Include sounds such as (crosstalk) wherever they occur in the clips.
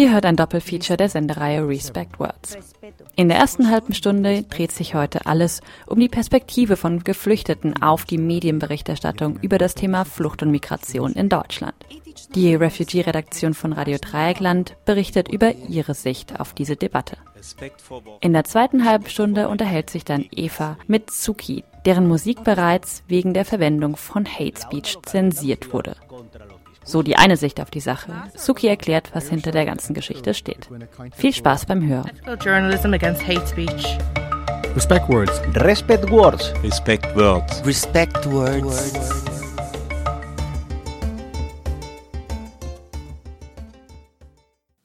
Ihr hört ein Doppelfeature der Sendereihe Respect Words. In der ersten halben Stunde dreht sich heute alles um die Perspektive von Geflüchteten auf die Medienberichterstattung über das Thema Flucht und Migration in Deutschland. Die Refugee-Redaktion von Radio Dreieckland berichtet über ihre Sicht auf diese Debatte. In der zweiten halben Stunde unterhält sich dann Eva mit Suki, deren Musik bereits wegen der Verwendung von Hate Speech zensiert wurde. So die eine Sicht auf die Sache. Suki erklärt, was hinter der ganzen Geschichte steht. Viel Spaß beim Hören. Respect words. Respect words. Respect words. Respect words.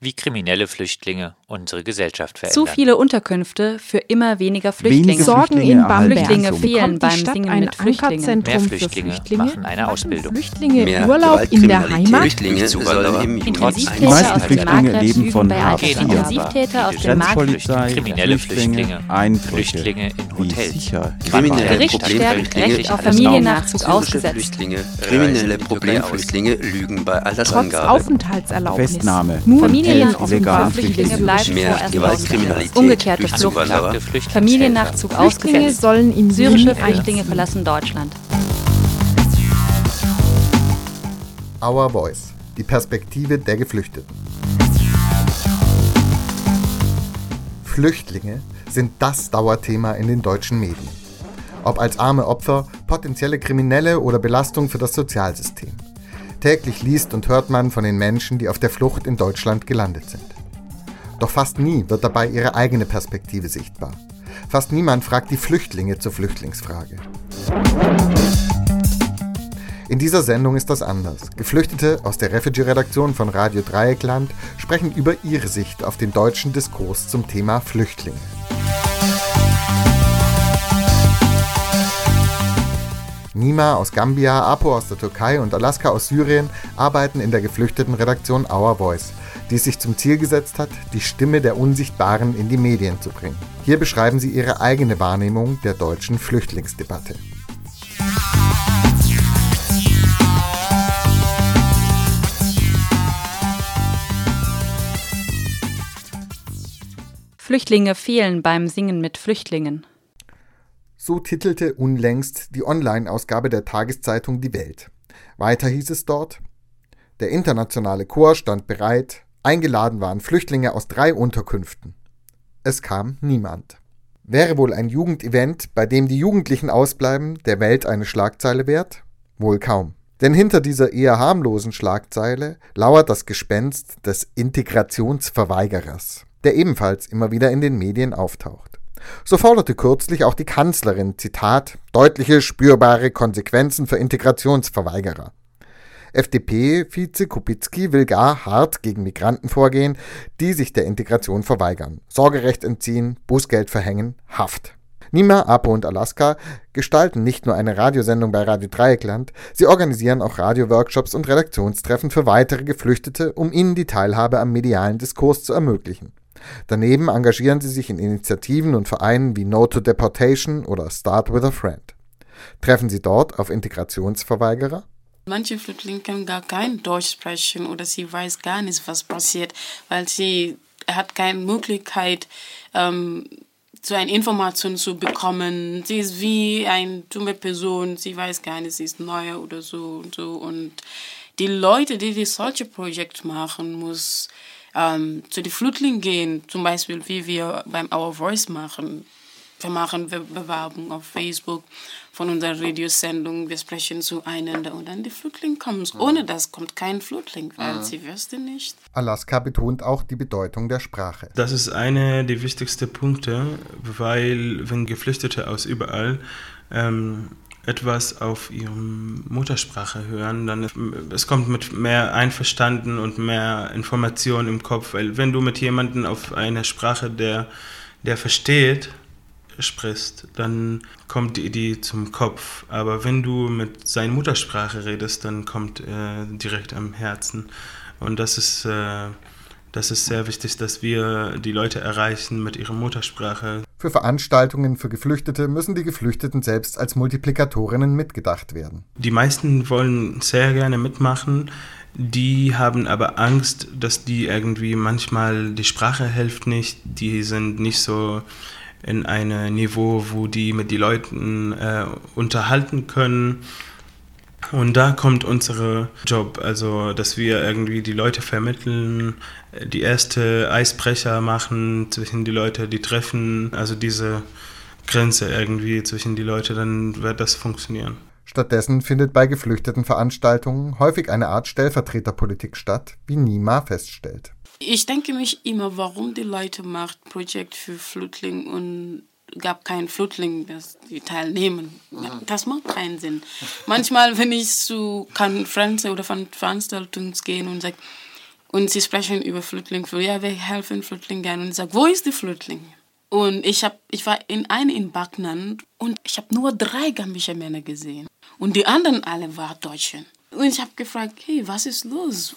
Wie kriminelle Flüchtlinge unsere Gesellschaft verändern. Zu viele Unterkünfte für immer weniger Flüchtlinge. Wenige Sorgen Flüchtlinge in. Bamberg. Flüchtlinge fehlen beim Singen ein mit Flüchtlingen. Mehr Flüchtlinge Flüchtlinge machen eine Ausbildung. Flüchtlinge Mehr Urlaub in der. Heimat. Flüchtlinge sollen im Die meisten Flüchtlinge leben von Hartz. Intensivtäter aus dem. Grenzpolizei, kriminelle Flüchtlinge, Flüchtlinge, Einbrüche. Flüchtlinge in Hotels. sicher Kriminelle Problemflüchtlinge, Recht auf Familiennachzug ausgesetzt. Flüchtlinge, kriminelle Problemflüchtlinge lügen bei Trotz Altersangabe. Aufenthaltserlaubnis. Festnahme Nun für illegalen Flüchtlinge bleibt Mehr vorerst Gewaltkriminalität. Umgekehrte durch Flucht. Zuwanderer. Flüchtlingshelfer. Familiennachzug Flüchtlinge sollen in Syrische Flüchtlinge verlassen Deutschland. Our Voice, die Perspektive der Geflüchteten. Flüchtlinge sind das Dauerthema in den deutschen Medien. Ob als arme Opfer, potenzielle Kriminelle oder Belastung für das Sozialsystem. Täglich liest und hört man von den Menschen, die auf der Flucht in Deutschland gelandet sind. Doch fast nie wird dabei ihre eigene Perspektive sichtbar. Fast niemand fragt die Flüchtlinge zur Flüchtlingsfrage. In dieser Sendung ist das anders. Geflüchtete aus der Refugee-Redaktion von Radio Dreieckland sprechen über ihre Sicht auf den deutschen Diskurs zum Thema Flüchtlinge. Nima aus Gambia, Apo aus der Türkei und Alaska aus Syrien arbeiten in der geflüchteten Redaktion Our Voice, die es sich zum Ziel gesetzt hat, die Stimme der Unsichtbaren in die Medien zu bringen. Hier beschreiben sie ihre eigene Wahrnehmung der deutschen Flüchtlingsdebatte. Flüchtlinge fehlen beim Singen mit Flüchtlingen. So titelte unlängst die Online-Ausgabe der Tageszeitung Die Welt. Weiter hieß es dort, der internationale Chor stand bereit, eingeladen waren Flüchtlinge aus drei Unterkünften. Es kam niemand. Wäre wohl ein Jugendevent, bei dem die Jugendlichen ausbleiben, der Welt eine Schlagzeile wert? Wohl kaum. Denn hinter dieser eher harmlosen Schlagzeile lauert das Gespenst des Integrationsverweigerers, der ebenfalls immer wieder in den Medien auftaucht. So forderte kürzlich auch die Kanzlerin, Zitat, deutliche, spürbare Konsequenzen für Integrationsverweigerer. FDP-Vize Kubicki will gar hart gegen Migranten vorgehen, die sich der Integration verweigern. Sorgerecht entziehen, Bußgeld verhängen, Haft. Nima, Apo und Alaska gestalten nicht nur eine Radiosendung bei Radio Dreieckland, sie organisieren auch Radioworkshops und Redaktionstreffen für weitere Geflüchtete, um ihnen die Teilhabe am medialen Diskurs zu ermöglichen. Daneben engagieren sie sich in Initiativen und Vereinen wie No to Deportation oder Start with a Friend. Treffen Sie dort auf Integrationsverweigerer? Manche Flüchtlinge können gar kein Deutsch sprechen oder sie weiß gar nicht, was passiert, weil sie hat keine Möglichkeit, ähm, so eine Information zu bekommen. Sie ist wie eine dumme Person, sie weiß gar nicht, sie ist neu oder so und so. Und die Leute, die, die solche Projekte machen, muss ähm, zu den Flüchtlingen gehen, zum Beispiel wie wir beim Our Voice machen. Wir machen Be Bewerbung auf Facebook von unserer Radiosendung. Wir sprechen zueinander und dann die Flüchtlinge kommen. Ohne das kommt kein Flüchtling, weil sie wüsste nicht. Alaska betont auch die Bedeutung der Sprache. Das ist einer der wichtigsten Punkte, weil wenn Geflüchtete aus überall ähm, etwas auf ihrem Muttersprache hören, dann es kommt mit mehr Einverstanden und mehr Information im Kopf, weil wenn du mit jemandem auf einer Sprache, der der versteht, sprichst, dann kommt die Idee zum Kopf. Aber wenn du mit seiner Muttersprache redest, dann kommt äh, direkt am Herzen. Und das ist, äh, das ist sehr wichtig, dass wir die Leute erreichen mit ihrer Muttersprache. Für Veranstaltungen für Geflüchtete müssen die Geflüchteten selbst als Multiplikatorinnen mitgedacht werden. Die meisten wollen sehr gerne mitmachen. Die haben aber Angst, dass die irgendwie manchmal die Sprache hilft nicht, die sind nicht so in einem Niveau, wo die mit den Leuten äh, unterhalten können. Und da kommt unser Job, also dass wir irgendwie die Leute vermitteln, die erste Eisbrecher machen zwischen die Leute, die treffen, also diese Grenze irgendwie zwischen die Leute, dann wird das funktionieren. Stattdessen findet bei geflüchteten Veranstaltungen häufig eine Art Stellvertreterpolitik statt, wie Nima feststellt. Ich denke mich immer, warum die Leute macht Projekt für Flüchtlinge und gab keinen Flüchtling, dass die teilnehmen. Das macht keinen Sinn. Manchmal, wenn ich zu Konferenzen oder Veranstaltungen gehe und sage, und sie sprechen über Flüchtlinge, ja, wir helfen Flüchtlingen gerne. Und ich sage, wo ist die Flüchtling? Und ich, hab, ich war in einem in Backnand und ich habe nur drei gambische Männer gesehen. Und die anderen alle waren Deutsche. Und ich habe gefragt, hey, was ist los?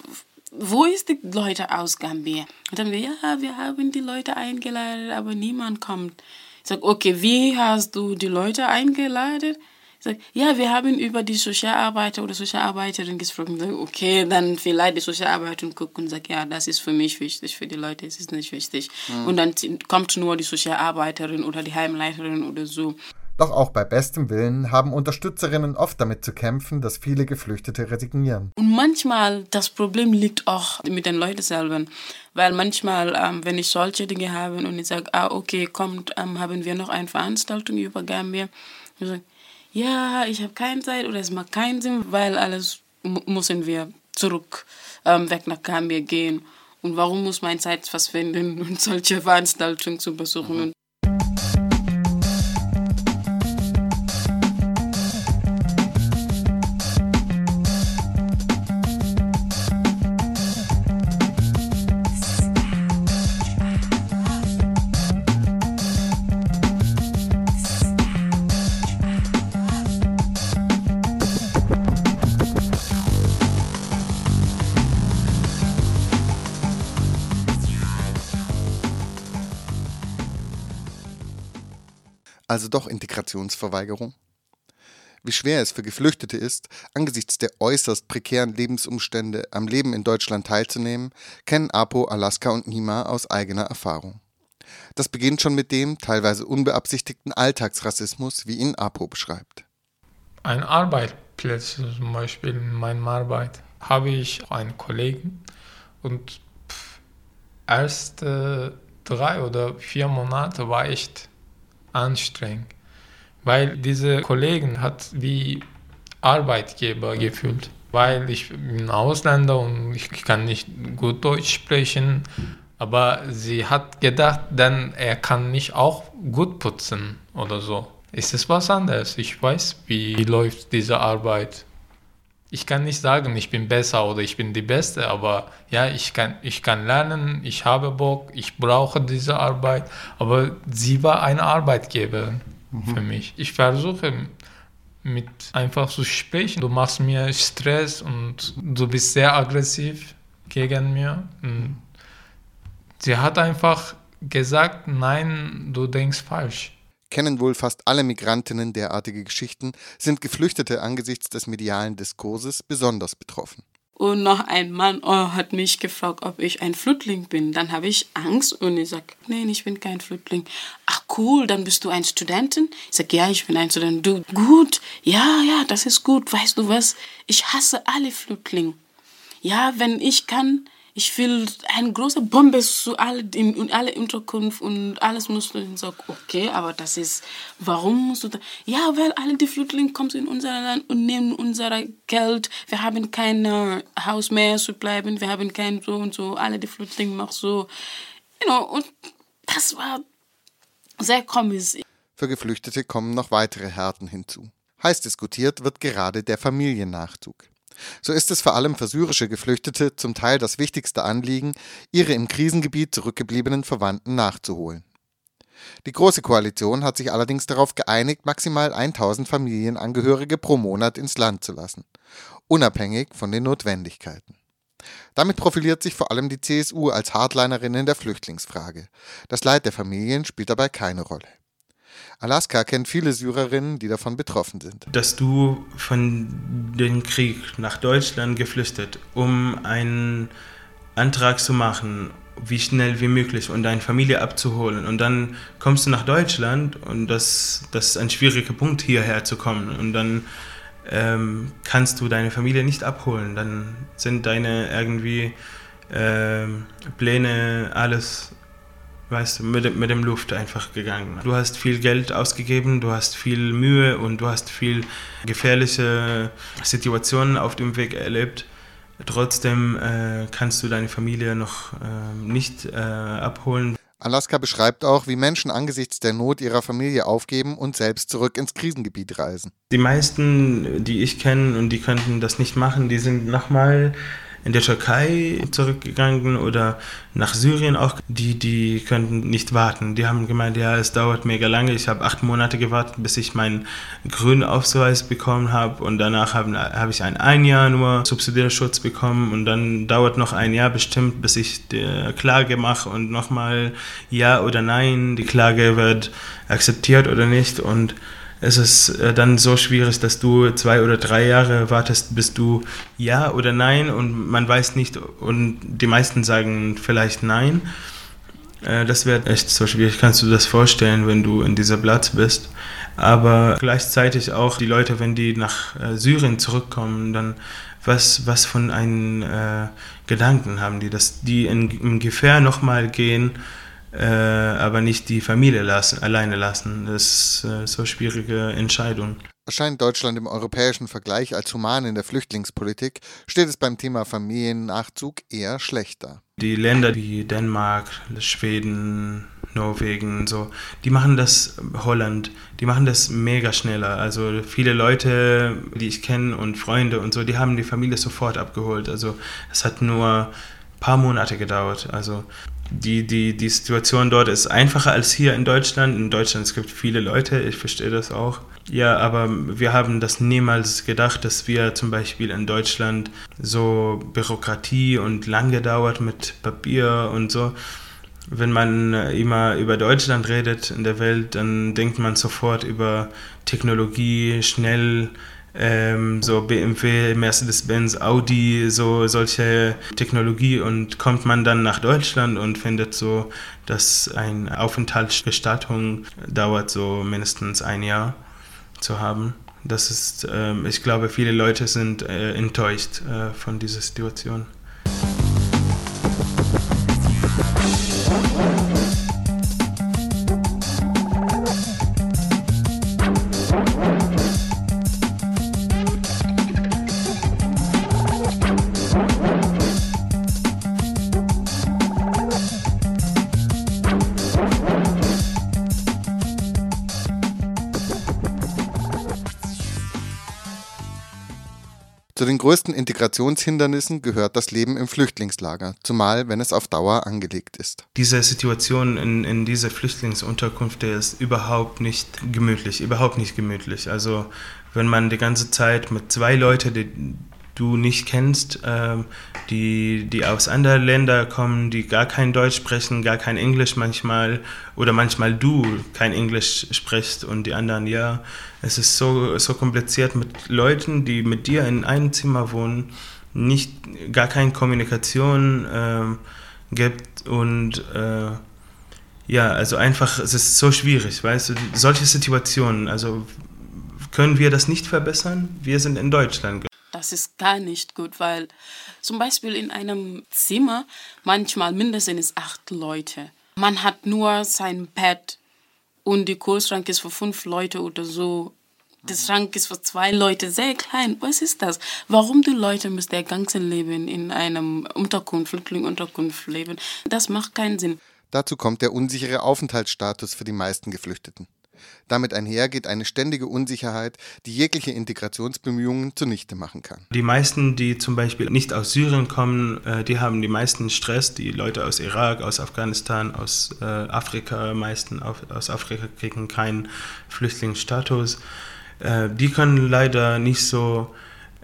Wo ist die Leute aus Gambia? Und dann wir, ja, wir haben die Leute eingeladen, aber niemand kommt. Sage, okay, wie hast du die Leute eingeladen? Ich sage, ja, wir haben über die Sozialarbeiter oder Sozialarbeiterin gesprochen. Sage, okay, dann vielleicht die Sozialarbeiterin guckt und sagt, ja, das ist für mich wichtig, für die Leute ist es nicht wichtig. Mhm. Und dann kommt nur die Sozialarbeiterin oder die Heimleiterin oder so. Doch auch bei bestem Willen haben Unterstützerinnen oft damit zu kämpfen, dass viele Geflüchtete resignieren. Und manchmal das Problem liegt auch mit den Leuten selber. Weil manchmal, ähm, wenn ich solche Dinge habe und ich sage, ah, okay, kommt, ähm, haben wir noch eine Veranstaltung über Gambia. Ich sage, ja, ich habe keine Zeit oder es macht keinen Sinn, weil alles müssen wir zurück ähm, weg nach Gambia gehen. Und warum muss man Zeit verschwenden, um (laughs) solche Veranstaltungen zu besuchen? Mhm. Also doch Integrationsverweigerung? Wie schwer es für Geflüchtete ist, angesichts der äußerst prekären Lebensumstände am Leben in Deutschland teilzunehmen, kennen Apo, Alaska und Nima aus eigener Erfahrung. Das beginnt schon mit dem teilweise unbeabsichtigten Alltagsrassismus, wie ihn Apo beschreibt. Ein Arbeitsplatz, zum Beispiel in meiner Arbeit, habe ich einen Kollegen und erst äh, drei oder vier Monate war echt anstrengend, weil diese Kollegen hat wie Arbeitgeber gefühlt, weil ich bin Ausländer und ich kann nicht gut Deutsch sprechen, aber sie hat gedacht, dann er kann nicht auch gut putzen oder so. Ist es was anderes? Ich weiß, wie läuft diese Arbeit ich kann nicht sagen, ich bin besser oder ich bin die Beste, aber ja, ich kann, ich kann lernen, ich habe Bock, ich brauche diese Arbeit, aber sie war eine Arbeitgeberin mhm. für mich. Ich versuche mit einfach zu sprechen. Du machst mir Stress und du bist sehr aggressiv gegen mir. Und sie hat einfach gesagt, nein, du denkst falsch kennen wohl fast alle Migrantinnen derartige Geschichten, sind Geflüchtete angesichts des medialen Diskurses besonders betroffen. Und noch ein Mann oh, hat mich gefragt, ob ich ein Flüchtling bin. Dann habe ich Angst und ich sage, nein, ich bin kein Flüchtling. Ach cool, dann bist du ein Studentin? Ich sage, ja, ich bin ein Student. Du, gut, ja, ja, das ist gut. Weißt du was? Ich hasse alle Flüchtlinge. Ja, wenn ich kann, ich will eine große Bombe zu alle in, alle Unterkunft und alles musst du sagen, okay, aber das ist, warum musst du da? Ja, weil alle die Flüchtlinge kommen in unser Land und nehmen unser Geld. Wir haben kein uh, Haus mehr zu bleiben, wir haben kein so und so. Alle die Flüchtlinge machen so, you know, und das war sehr komisch. Für Geflüchtete kommen noch weitere Härten hinzu. Heiß diskutiert wird gerade der Familiennachzug. So ist es vor allem für syrische Geflüchtete zum Teil das wichtigste Anliegen, ihre im Krisengebiet zurückgebliebenen Verwandten nachzuholen. Die Große Koalition hat sich allerdings darauf geeinigt, maximal 1000 Familienangehörige pro Monat ins Land zu lassen, unabhängig von den Notwendigkeiten. Damit profiliert sich vor allem die CSU als Hardlinerin in der Flüchtlingsfrage. Das Leid der Familien spielt dabei keine Rolle. Alaska kennt viele Syrerinnen, die davon betroffen sind. Dass du von dem Krieg nach Deutschland geflüchtet, um einen Antrag zu machen, wie schnell wie möglich und deine Familie abzuholen. Und dann kommst du nach Deutschland und das, das ist ein schwieriger Punkt, hierher zu kommen. Und dann ähm, kannst du deine Familie nicht abholen. Dann sind deine irgendwie ähm, Pläne, alles weißt du, mit, mit dem Luft einfach gegangen. Du hast viel Geld ausgegeben, du hast viel Mühe und du hast viel gefährliche Situationen auf dem Weg erlebt. Trotzdem äh, kannst du deine Familie noch äh, nicht äh, abholen. Alaska beschreibt auch, wie Menschen angesichts der Not ihrer Familie aufgeben und selbst zurück ins Krisengebiet reisen. Die meisten, die ich kenne und die könnten das nicht machen, die sind nochmal in der Türkei zurückgegangen oder nach Syrien auch. Die, die könnten nicht warten. Die haben gemeint, ja, es dauert mega lange. Ich habe acht Monate gewartet, bis ich meinen grünen Ausweis bekommen habe und danach habe hab ich ein, ein Jahr nur subsidiären Schutz bekommen und dann dauert noch ein Jahr bestimmt, bis ich die Klage mache und nochmal ja oder nein, die Klage wird akzeptiert oder nicht und ist äh, dann so schwierig, dass du zwei oder drei Jahre wartest, bis du ja oder nein und man weiß nicht und die meisten sagen vielleicht nein. Äh, das wird echt so schwierig. Kannst du das vorstellen, wenn du in dieser Platz bist? Aber gleichzeitig auch die Leute, wenn die nach äh, Syrien zurückkommen, dann was, was von einen äh, Gedanken haben die, dass die in, in Gefahr nochmal gehen äh, aber nicht die Familie lassen, alleine lassen. Das ist äh, so eine schwierige Entscheidung. Erscheint Deutschland im europäischen Vergleich als human in der Flüchtlingspolitik, steht es beim Thema Familiennachzug eher schlechter. Die Länder wie Dänemark, Schweden, Norwegen, so, die machen das, Holland, die machen das mega schneller. Also viele Leute, die ich kenne und Freunde und so, die haben die Familie sofort abgeholt. Also es hat nur ein paar Monate gedauert. Also die, die, die Situation dort ist einfacher als hier in Deutschland. In Deutschland es gibt viele Leute, ich verstehe das auch. Ja, aber wir haben das niemals gedacht, dass wir zum Beispiel in Deutschland so Bürokratie und lange dauert mit Papier und so. Wenn man immer über Deutschland redet in der Welt, dann denkt man sofort über Technologie, schnell, ähm, so BMW, Mercedes-Benz, Audi, so solche Technologie und kommt man dann nach Deutschland und findet so, dass eine Aufenthaltsgestattung dauert so mindestens ein Jahr zu haben. Das ist, ähm, ich glaube, viele Leute sind äh, enttäuscht äh, von dieser Situation. Zu den größten Integrationshindernissen gehört das Leben im Flüchtlingslager, zumal wenn es auf Dauer angelegt ist. Diese Situation in, in dieser Flüchtlingsunterkunft ist überhaupt nicht gemütlich, überhaupt nicht gemütlich. Also wenn man die ganze Zeit mit zwei Leuten, die du nicht kennst, ähm, die, die aus anderen Ländern kommen, die gar kein Deutsch sprechen, gar kein Englisch manchmal oder manchmal du kein Englisch sprichst und die anderen ja. Es ist so, so kompliziert mit Leuten, die mit dir in einem Zimmer wohnen, nicht gar keine Kommunikation ähm, gibt und äh, ja, also einfach, es ist so schwierig, weißt du, solche Situationen, also können wir das nicht verbessern? Wir sind in Deutschland das ist gar nicht gut, weil zum Beispiel in einem Zimmer manchmal mindestens acht Leute. Man hat nur sein Bett und die Kühlschrank ist für fünf Leute oder so. Der Schrank ist für zwei Leute sehr klein. Was ist das? Warum die Leute müssen ihr ganzes Leben in einem Unterkunft, Flüchtlingunterkunft leben? Das macht keinen Sinn. Dazu kommt der unsichere Aufenthaltsstatus für die meisten Geflüchteten. Damit einher geht eine ständige Unsicherheit, die jegliche Integrationsbemühungen zunichte machen kann. Die meisten, die zum Beispiel nicht aus Syrien kommen, äh, die haben die meisten Stress. Die Leute aus Irak, aus Afghanistan, aus äh, Afrika, meisten aus Afrika kriegen keinen Flüchtlingsstatus. Äh, die können leider nicht so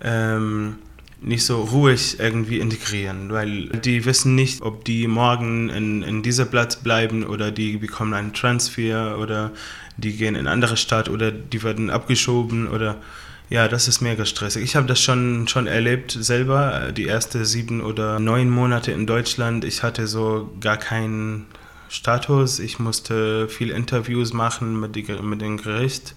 ähm, nicht so ruhig irgendwie integrieren, weil die wissen nicht, ob die morgen in, in dieser Platz bleiben oder die bekommen einen Transfer oder die gehen in eine andere Stadt oder die werden abgeschoben oder ja, das ist mega stressig. Ich habe das schon, schon erlebt selber, die ersten sieben oder neun Monate in Deutschland. Ich hatte so gar keinen Status. Ich musste viel Interviews machen mit, die, mit dem Gericht.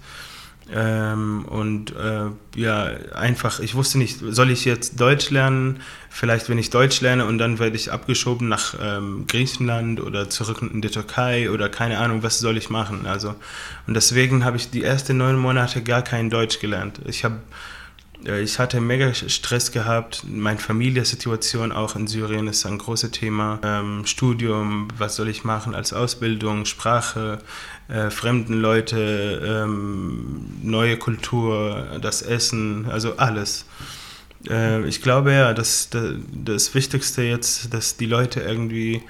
Ähm, und äh, ja, einfach, ich wusste nicht, soll ich jetzt Deutsch lernen? Vielleicht, wenn ich Deutsch lerne und dann werde ich abgeschoben nach ähm, Griechenland oder zurück in die Türkei oder keine Ahnung, was soll ich machen? Also, und deswegen habe ich die ersten neun Monate gar kein Deutsch gelernt. Ich habe ich hatte mega Stress gehabt. Meine Familiensituation auch in Syrien ist ein großes Thema. Ähm, Studium, was soll ich machen als Ausbildung, Sprache, äh, fremden Leute, ähm, neue Kultur, das Essen, also alles. Äh, ich glaube ja, dass das, das Wichtigste jetzt, dass die Leute irgendwie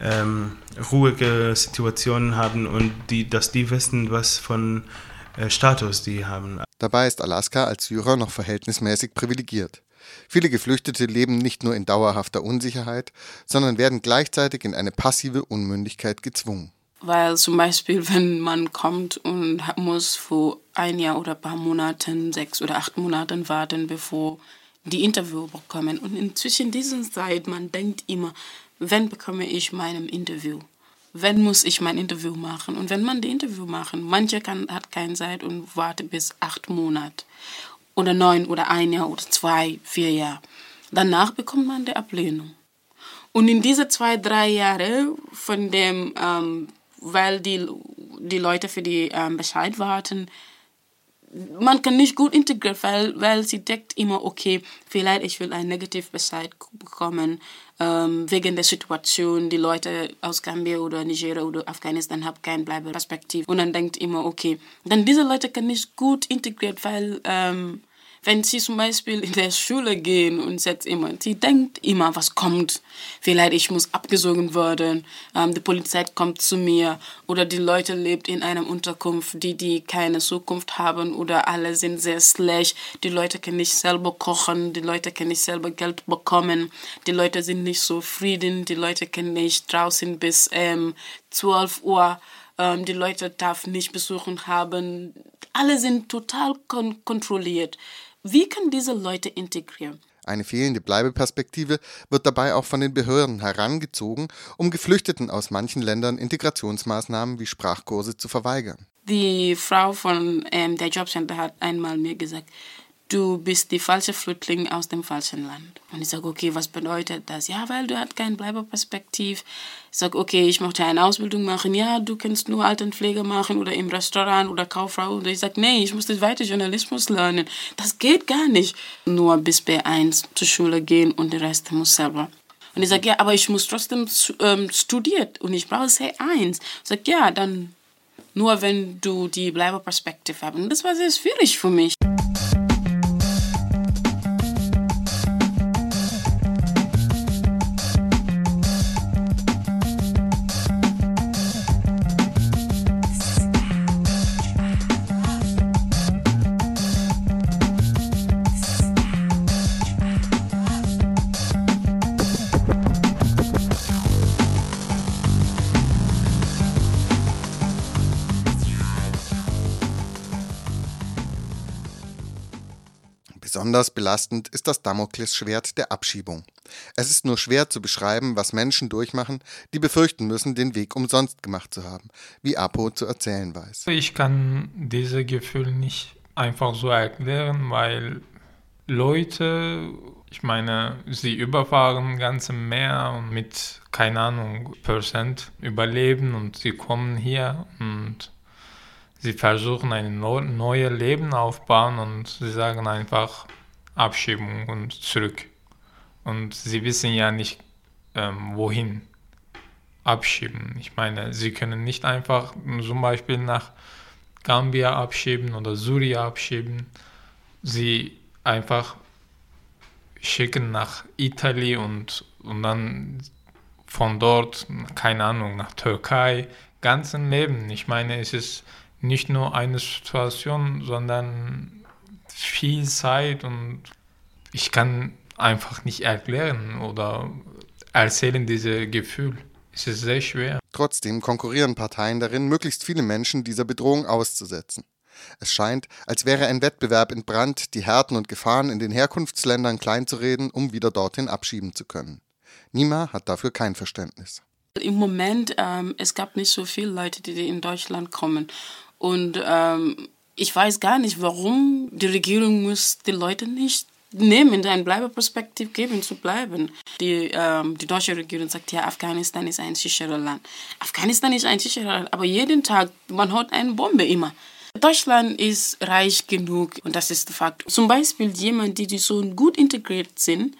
ähm, ruhige Situationen haben und die, dass die wissen, was von äh, Status die haben. Dabei ist Alaska als Syrer noch verhältnismäßig privilegiert. Viele Geflüchtete leben nicht nur in dauerhafter Unsicherheit, sondern werden gleichzeitig in eine passive Unmündigkeit gezwungen. Weil zum Beispiel, wenn man kommt und muss vor ein Jahr oder ein paar Monaten, sechs oder acht Monaten warten, bevor die Interview bekommen. Und inzwischen dieser Zeit, man denkt immer, wann bekomme ich mein Interview? Wenn muss ich mein Interview machen? Und wenn man die Interview machen, manche kann, hat keine Zeit und wartet bis acht Monate oder neun oder ein Jahr oder zwei, vier Jahre. Danach bekommt man die Ablehnung. Und in diese zwei, drei Jahre von dem, ähm, weil die, die Leute für die ähm, Bescheid warten, man kann nicht gut integrieren, weil, weil sie denkt immer, okay, vielleicht ich will einen Negativbescheid bekommen ähm, wegen der Situation. Die Leute aus Gambia oder Nigeria oder Afghanistan haben keine Bleibeperspektive. Und dann denkt immer, okay, dann diese Leute kann nicht gut integrieren, weil ähm, wenn sie zum Beispiel in der Schule gehen und sagt immer, sie denkt immer, was kommt. Vielleicht ich muss abgesogen werden, ähm, die Polizei kommt zu mir oder die Leute leben in einer Unterkunft, die die keine Zukunft haben oder alle sind sehr schlecht. Die Leute können nicht selber kochen, die Leute können nicht selber Geld bekommen, die Leute sind nicht so zufrieden, die Leute können nicht draußen bis ähm, 12 Uhr ähm, die Leute darf nicht besuchen haben. Alle sind total kon kontrolliert. Wie können diese Leute integrieren? Eine fehlende Bleibeperspektive wird dabei auch von den Behörden herangezogen, um Geflüchteten aus manchen Ländern Integrationsmaßnahmen wie Sprachkurse zu verweigern. Die Frau von ähm, der Jobcenter hat einmal mir gesagt, du bist die falsche Flüchtling aus dem falschen Land. Und ich sage, okay, was bedeutet das? Ja, weil du hast keine Bleiberperspektiv. Ich sage, okay, ich möchte eine Ausbildung machen. Ja, du kannst nur Altenpflege machen oder im Restaurant oder Kauffrau. Und ich sage, nee, ich muss weiter Journalismus lernen. Das geht gar nicht. Nur bis B1 zur Schule gehen und der Rest muss selber. Und ich sage, ja, aber ich muss trotzdem ähm, studieren und ich brauche C1. Ich sage, ja, dann nur wenn du die Bleiberperspektive hast. Und das war sehr schwierig für mich. Besonders belastend ist das Damoklesschwert der Abschiebung. Es ist nur schwer zu beschreiben, was Menschen durchmachen, die befürchten müssen, den Weg umsonst gemacht zu haben, wie Apo zu erzählen weiß. Ich kann diese Gefühle nicht einfach so erklären, weil Leute, ich meine, sie überfahren ganze Meer und mit, keine Ahnung, Prozent überleben und sie kommen hier und sie versuchen ein neues Leben aufbauen und sie sagen einfach, Abschiebung und zurück. Und sie wissen ja nicht, ähm, wohin abschieben. Ich meine, sie können nicht einfach zum Beispiel nach Gambia abschieben oder Syrien abschieben. Sie einfach schicken nach Italien und, und dann von dort, keine Ahnung, nach Türkei, ganzen Leben. Ich meine, es ist nicht nur eine Situation, sondern viel Zeit und ich kann einfach nicht erklären oder erzählen diese Gefühl. Es ist sehr schwer. Trotzdem konkurrieren Parteien darin, möglichst viele Menschen dieser Bedrohung auszusetzen. Es scheint, als wäre ein Wettbewerb entbrannt, die Härten und Gefahren in den Herkunftsländern kleinzureden, um wieder dorthin abschieben zu können. Nima hat dafür kein Verständnis. Im Moment, ähm, es gab nicht so viele Leute, die in Deutschland kommen. Und ähm, ich weiß gar nicht, warum die Regierung muss die Leute nicht nehmen, eine Bleibeperspektive geben, zu bleiben. Die, ähm, die deutsche Regierung sagt, ja, Afghanistan ist ein sicheres Land. Afghanistan ist ein sicheres Land, aber jeden Tag, man hört eine Bombe immer. Deutschland ist reich genug und das ist der Fakt. Zum Beispiel jemand, die, die so gut integriert sind,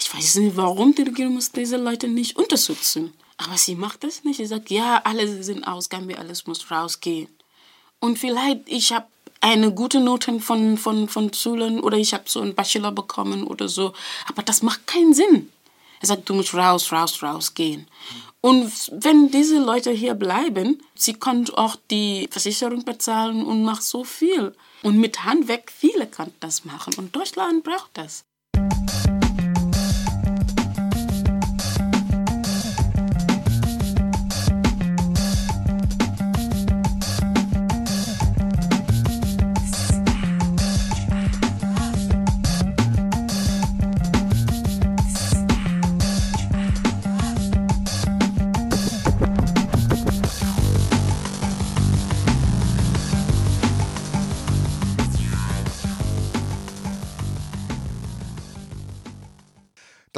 ich weiß nicht, warum die Regierung muss diese Leute nicht unterstützen. Aber sie macht das nicht. Sie sagt, ja, alle sind aus Gambia, alles muss rausgehen. Und vielleicht, ich habe eine gute Note von, von, von Schulen oder ich habe so einen Bachelor bekommen oder so. Aber das macht keinen Sinn. Er sagt, du musst raus, raus, raus gehen. Und wenn diese Leute hier bleiben, sie können auch die Versicherung bezahlen und machen so viel. Und mit Hand weg, viele können das machen. Und Deutschland braucht das.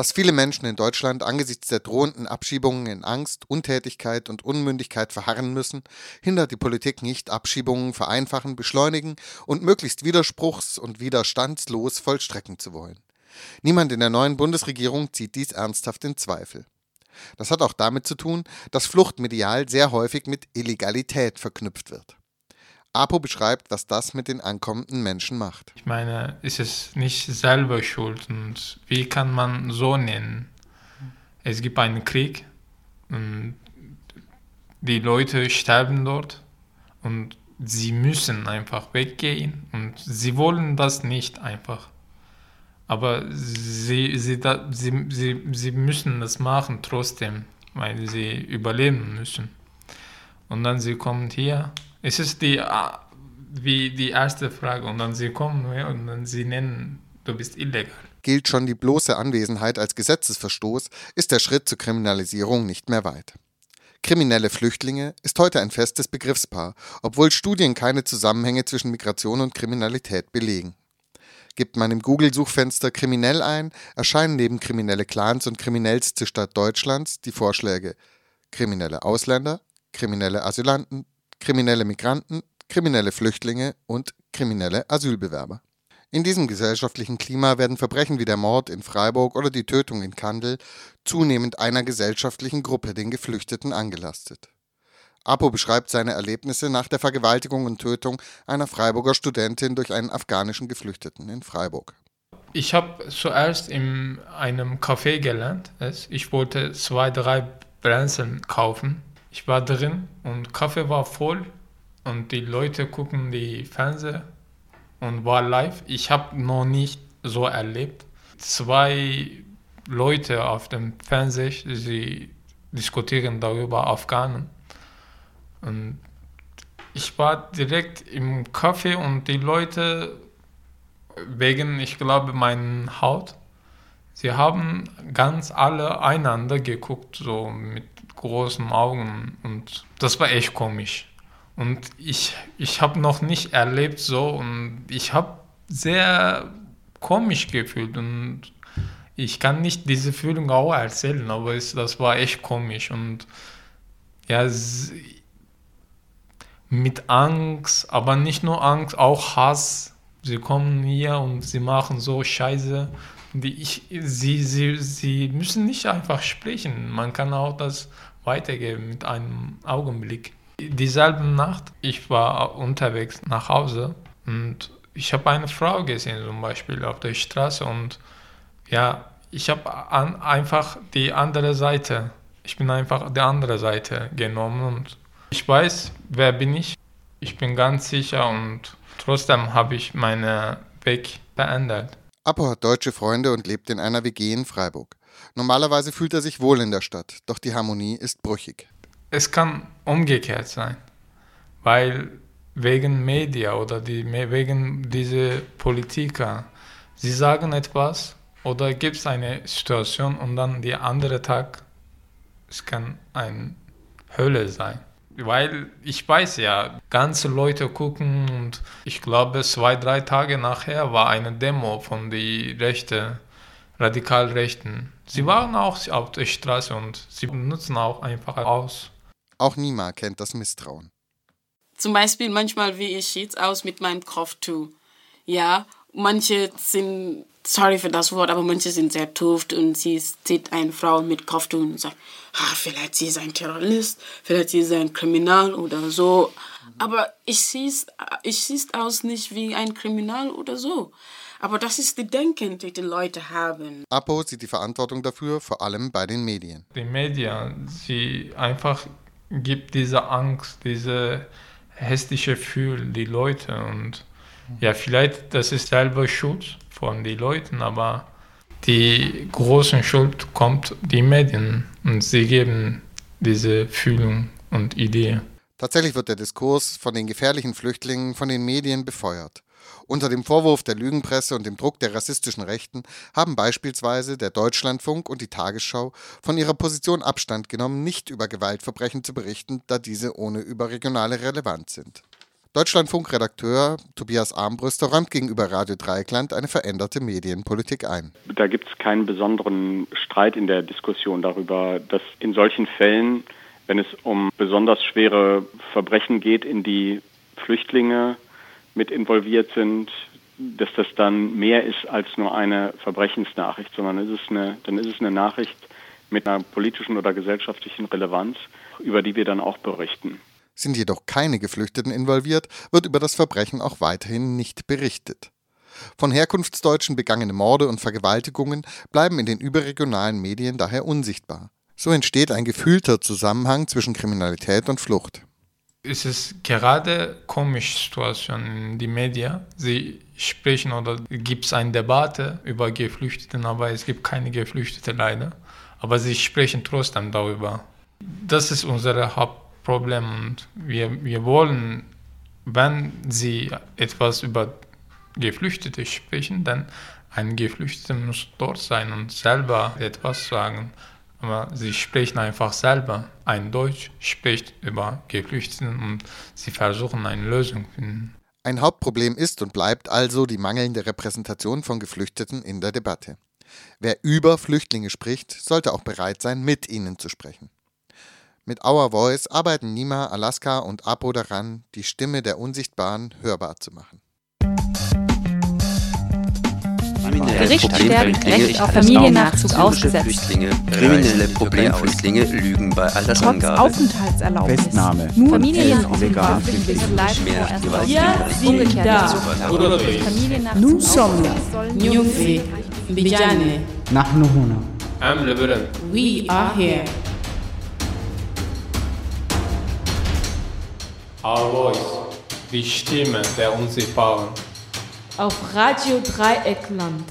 Dass viele Menschen in Deutschland angesichts der drohenden Abschiebungen in Angst, Untätigkeit und Unmündigkeit verharren müssen, hindert die Politik nicht, Abschiebungen vereinfachen, beschleunigen und möglichst widerspruchs- und widerstandslos vollstrecken zu wollen. Niemand in der neuen Bundesregierung zieht dies ernsthaft in Zweifel. Das hat auch damit zu tun, dass Flucht medial sehr häufig mit Illegalität verknüpft wird. Apo beschreibt, was das mit den ankommenden Menschen macht. Ich meine, ist es nicht selber schuld und wie kann man so nennen? Es gibt einen Krieg und die Leute sterben dort und sie müssen einfach weggehen und sie wollen das nicht einfach. Aber sie, sie, sie, sie, sie müssen das machen trotzdem, weil sie überleben müssen. Und dann sie kommen hier es ist die, ah, wie die erste Frage und dann sie kommen und dann sie nennen, du bist illegal. Gilt schon die bloße Anwesenheit als Gesetzesverstoß, ist der Schritt zur Kriminalisierung nicht mehr weit. Kriminelle Flüchtlinge ist heute ein festes Begriffspaar, obwohl Studien keine Zusammenhänge zwischen Migration und Kriminalität belegen. Gibt man im Google-Suchfenster kriminell ein, erscheinen neben kriminelle Clans und kriminellste Stadt Deutschlands die Vorschläge kriminelle Ausländer, kriminelle Asylanten, kriminelle Migranten, kriminelle Flüchtlinge und kriminelle Asylbewerber. In diesem gesellschaftlichen Klima werden Verbrechen wie der Mord in Freiburg oder die Tötung in Kandel zunehmend einer gesellschaftlichen Gruppe, den Geflüchteten, angelastet. Apo beschreibt seine Erlebnisse nach der Vergewaltigung und Tötung einer Freiburger Studentin durch einen afghanischen Geflüchteten in Freiburg. Ich habe zuerst in einem Café gelernt. Ich wollte zwei, drei Brennseln kaufen ich war drin und Kaffee war voll und die Leute gucken die Fernseher und war live. Ich habe noch nicht so erlebt. Zwei Leute auf dem Fernseher, sie diskutieren darüber Afghanen. Und ich war direkt im Café und die Leute wegen, ich glaube, meiner Haut, sie haben ganz alle einander geguckt, so mit großen Augen und das war echt komisch. Und ich, ich habe noch nicht erlebt so und ich habe sehr komisch gefühlt und ich kann nicht diese Fühlung auch erzählen, aber es, das war echt komisch und ja, mit Angst, aber nicht nur Angst, auch Hass. Sie kommen hier und sie machen so Scheiße. Die ich, sie, sie, sie müssen nicht einfach sprechen. Man kann auch das weitergeben mit einem Augenblick. Dieselbe Nacht, ich war unterwegs nach Hause und ich habe eine Frau gesehen, zum Beispiel auf der Straße und ja, ich habe einfach die andere Seite, ich bin einfach die andere Seite genommen und ich weiß, wer bin ich. Ich bin ganz sicher und trotzdem habe ich meinen Weg verändert. Apo hat deutsche Freunde und lebt in einer WG in Freiburg. Normalerweise fühlt er sich wohl in der Stadt, doch die Harmonie ist brüchig. Es kann umgekehrt sein, weil wegen Media oder die, wegen dieser Politiker, sie sagen etwas oder gibt es eine Situation und dann der andere Tag, es kann eine Hölle sein. Weil ich weiß ja, ganze Leute gucken und ich glaube, zwei, drei Tage nachher war eine Demo von die Rechte, Radikalrechten. Sie waren auch auf der Straße und sie nutzen auch einfach aus. Auch Nima kennt das Misstrauen. Zum Beispiel manchmal, wie ich jetzt aus mit meinem Kopftuch. Ja, manche sind, sorry für das Wort, aber manche sind sehr doof und sie sieht eine Frau mit Kopftuch und sagt, ah, vielleicht sie ist ein Terrorist, vielleicht sie ist ein Kriminal oder so. Aber ich sehe ich sieh's aus nicht wie ein Kriminal oder so. Aber das ist die Denken, die die Leute haben. Apo sieht die Verantwortung dafür vor allem bei den Medien. Die Medien, sie einfach gibt diese Angst, diese hässliche Gefühl die Leute und ja, vielleicht das ist selber Schuld von den Leuten, aber die große Schuld kommt die Medien und sie geben diese Fühlung und Idee. Tatsächlich wird der Diskurs von den gefährlichen Flüchtlingen von den Medien befeuert. Unter dem Vorwurf der Lügenpresse und dem Druck der rassistischen Rechten haben beispielsweise der Deutschlandfunk und die Tagesschau von ihrer Position Abstand genommen, nicht über Gewaltverbrechen zu berichten, da diese ohne überregionale Relevanz sind. Deutschlandfunk-Redakteur Tobias Armbrüster räumt gegenüber Radio Dreieckland eine veränderte Medienpolitik ein. Da gibt es keinen besonderen Streit in der Diskussion darüber, dass in solchen Fällen, wenn es um besonders schwere Verbrechen geht, in die Flüchtlinge mit involviert sind, dass das dann mehr ist als nur eine Verbrechensnachricht, sondern es ist eine, dann ist es eine Nachricht mit einer politischen oder gesellschaftlichen Relevanz, über die wir dann auch berichten. Sind jedoch keine Geflüchteten involviert, wird über das Verbrechen auch weiterhin nicht berichtet. Von Herkunftsdeutschen begangene Morde und Vergewaltigungen bleiben in den überregionalen Medien daher unsichtbar. So entsteht ein gefühlter Zusammenhang zwischen Kriminalität und Flucht es ist gerade komische Situation in den Medien. Sie sprechen oder gibt es eine Debatte über Geflüchtete, aber es gibt keine Geflüchtete leider. Aber sie sprechen trotzdem darüber. Das ist unser Hauptproblem und wir, wir wollen, wenn sie etwas über Geflüchtete sprechen, dann ein Geflüchteter muss dort sein und selber etwas sagen aber sie sprechen einfach selber ein Deutsch, spricht über Geflüchteten und sie versuchen eine Lösung zu finden. Ein Hauptproblem ist und bleibt also die mangelnde Repräsentation von Geflüchteten in der Debatte. Wer über Flüchtlinge spricht, sollte auch bereit sein, mit ihnen zu sprechen. Mit Our Voice arbeiten Nima, Alaska und Apo daran, die Stimme der Unsichtbaren hörbar zu machen. Gericht sterben Recht auf Familiennachzug ausgesetzt. Kriminelle Problemflüchtlinge lügen bei Altersangaben. Trotz Aufenthaltserlaubnis. Festnahme. Nur Familienoffenflüchtlinge bleiben vorerst Ja, umgekehrt. Nous sommes. Nyumfi. Bijane. Nach huna. Am We are here. Our Voice, die Stimme der Unsichtbaren. Auf Radio Dreieckland.